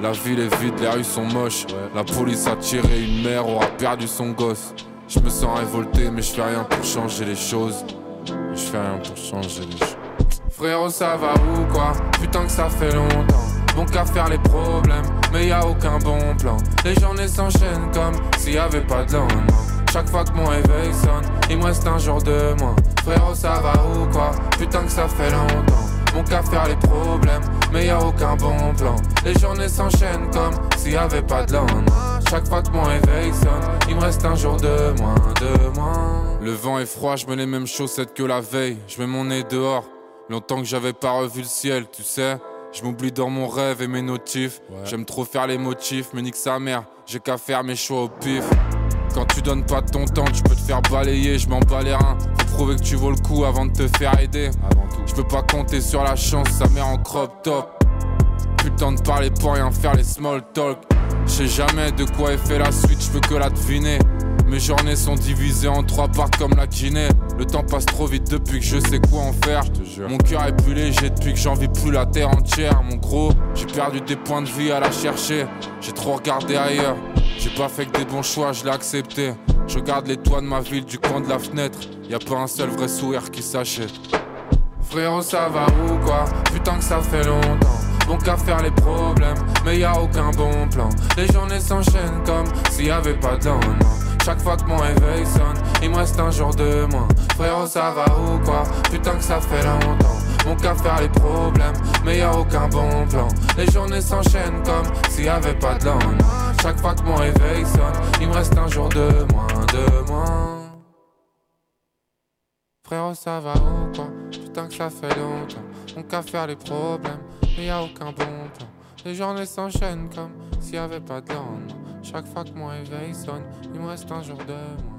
La ville est vide, les rues sont moches. La police a tiré, une mère aura perdu son gosse. Je me sens révolté, mais je fais rien pour changer les choses. Je fais rien pour changer les choses. Frérot, ça va ou quoi? Putain que ça fait longtemps. Bon qu'à faire les problèmes, mais y a aucun bon plan. Les journées s'enchaînent comme s'il y avait pas de lendemain. Chaque fois que mon réveil sonne, il me reste un jour de moins. Frérot, ça va ou quoi? Putain que ça fait longtemps. Bon qu'à faire les problèmes, mais y a aucun bon plan. Les journées s'enchaînent comme s'il y avait pas de lendemain. Chaque fois que mon réveil sonne, il me reste un jour de moins, de moins. Le vent est froid, je mets les mêmes chaussettes que la veille. Je mets mon nez dehors. Longtemps que j'avais pas revu le ciel, tu sais. Je m'oublie dans mon rêve et mes notifs. J'aime trop faire les motifs, mais nique sa mère. J'ai qu'à faire mes choix au pif. Quand tu donnes pas ton temps, tu peux te faire balayer, je m'en bats les reins. Prouver que tu vaux le coup avant de te faire aider. Je peux pas compter sur la chance, sa mère en crop top. Plus le temps de parler pour rien faire les small talk. Je sais jamais de quoi est fait la suite, je peux que la deviner. Mes journées sont divisées en trois parts comme la Guinée. Le temps passe trop vite depuis que je sais quoi en faire. Mon cœur est plus léger depuis que j'en vis plus la terre entière. Mon gros, j'ai perdu des points de vie à la chercher. J'ai trop regardé ailleurs. J'ai pas fait que des bons choix, je l'ai accepté. Je regarde les toits de ma ville du coin de la fenêtre. Y a pas un seul vrai sourire qui s'achète. Frérot, ça va ou quoi? Putain que ça fait longtemps. Bon qu'à faire les problèmes, mais y a aucun bon plan. Les journées s'enchaînent comme s'il y avait pas lendemain. Chaque fois que mon réveil sonne, il me reste un jour de moins. Frérot, ça va ou quoi? Putain que ça fait longtemps. Bon qu'à faire les problèmes, mais y a aucun bon plan. Les journées s'enchaînent comme s'il y avait pas de lendemain. Chaque fois que mon réveil sonne, il me reste un jour de moins, de moins. Frérot, ça va ou quoi? Putain que ça fait longtemps. On qu'à faire les problèmes, mais y a aucun bon plan. Les journées s'enchaînent comme s'il y avait pas de lendemain. Chaque fois que mon réveil sonne, il me reste un jour de moins.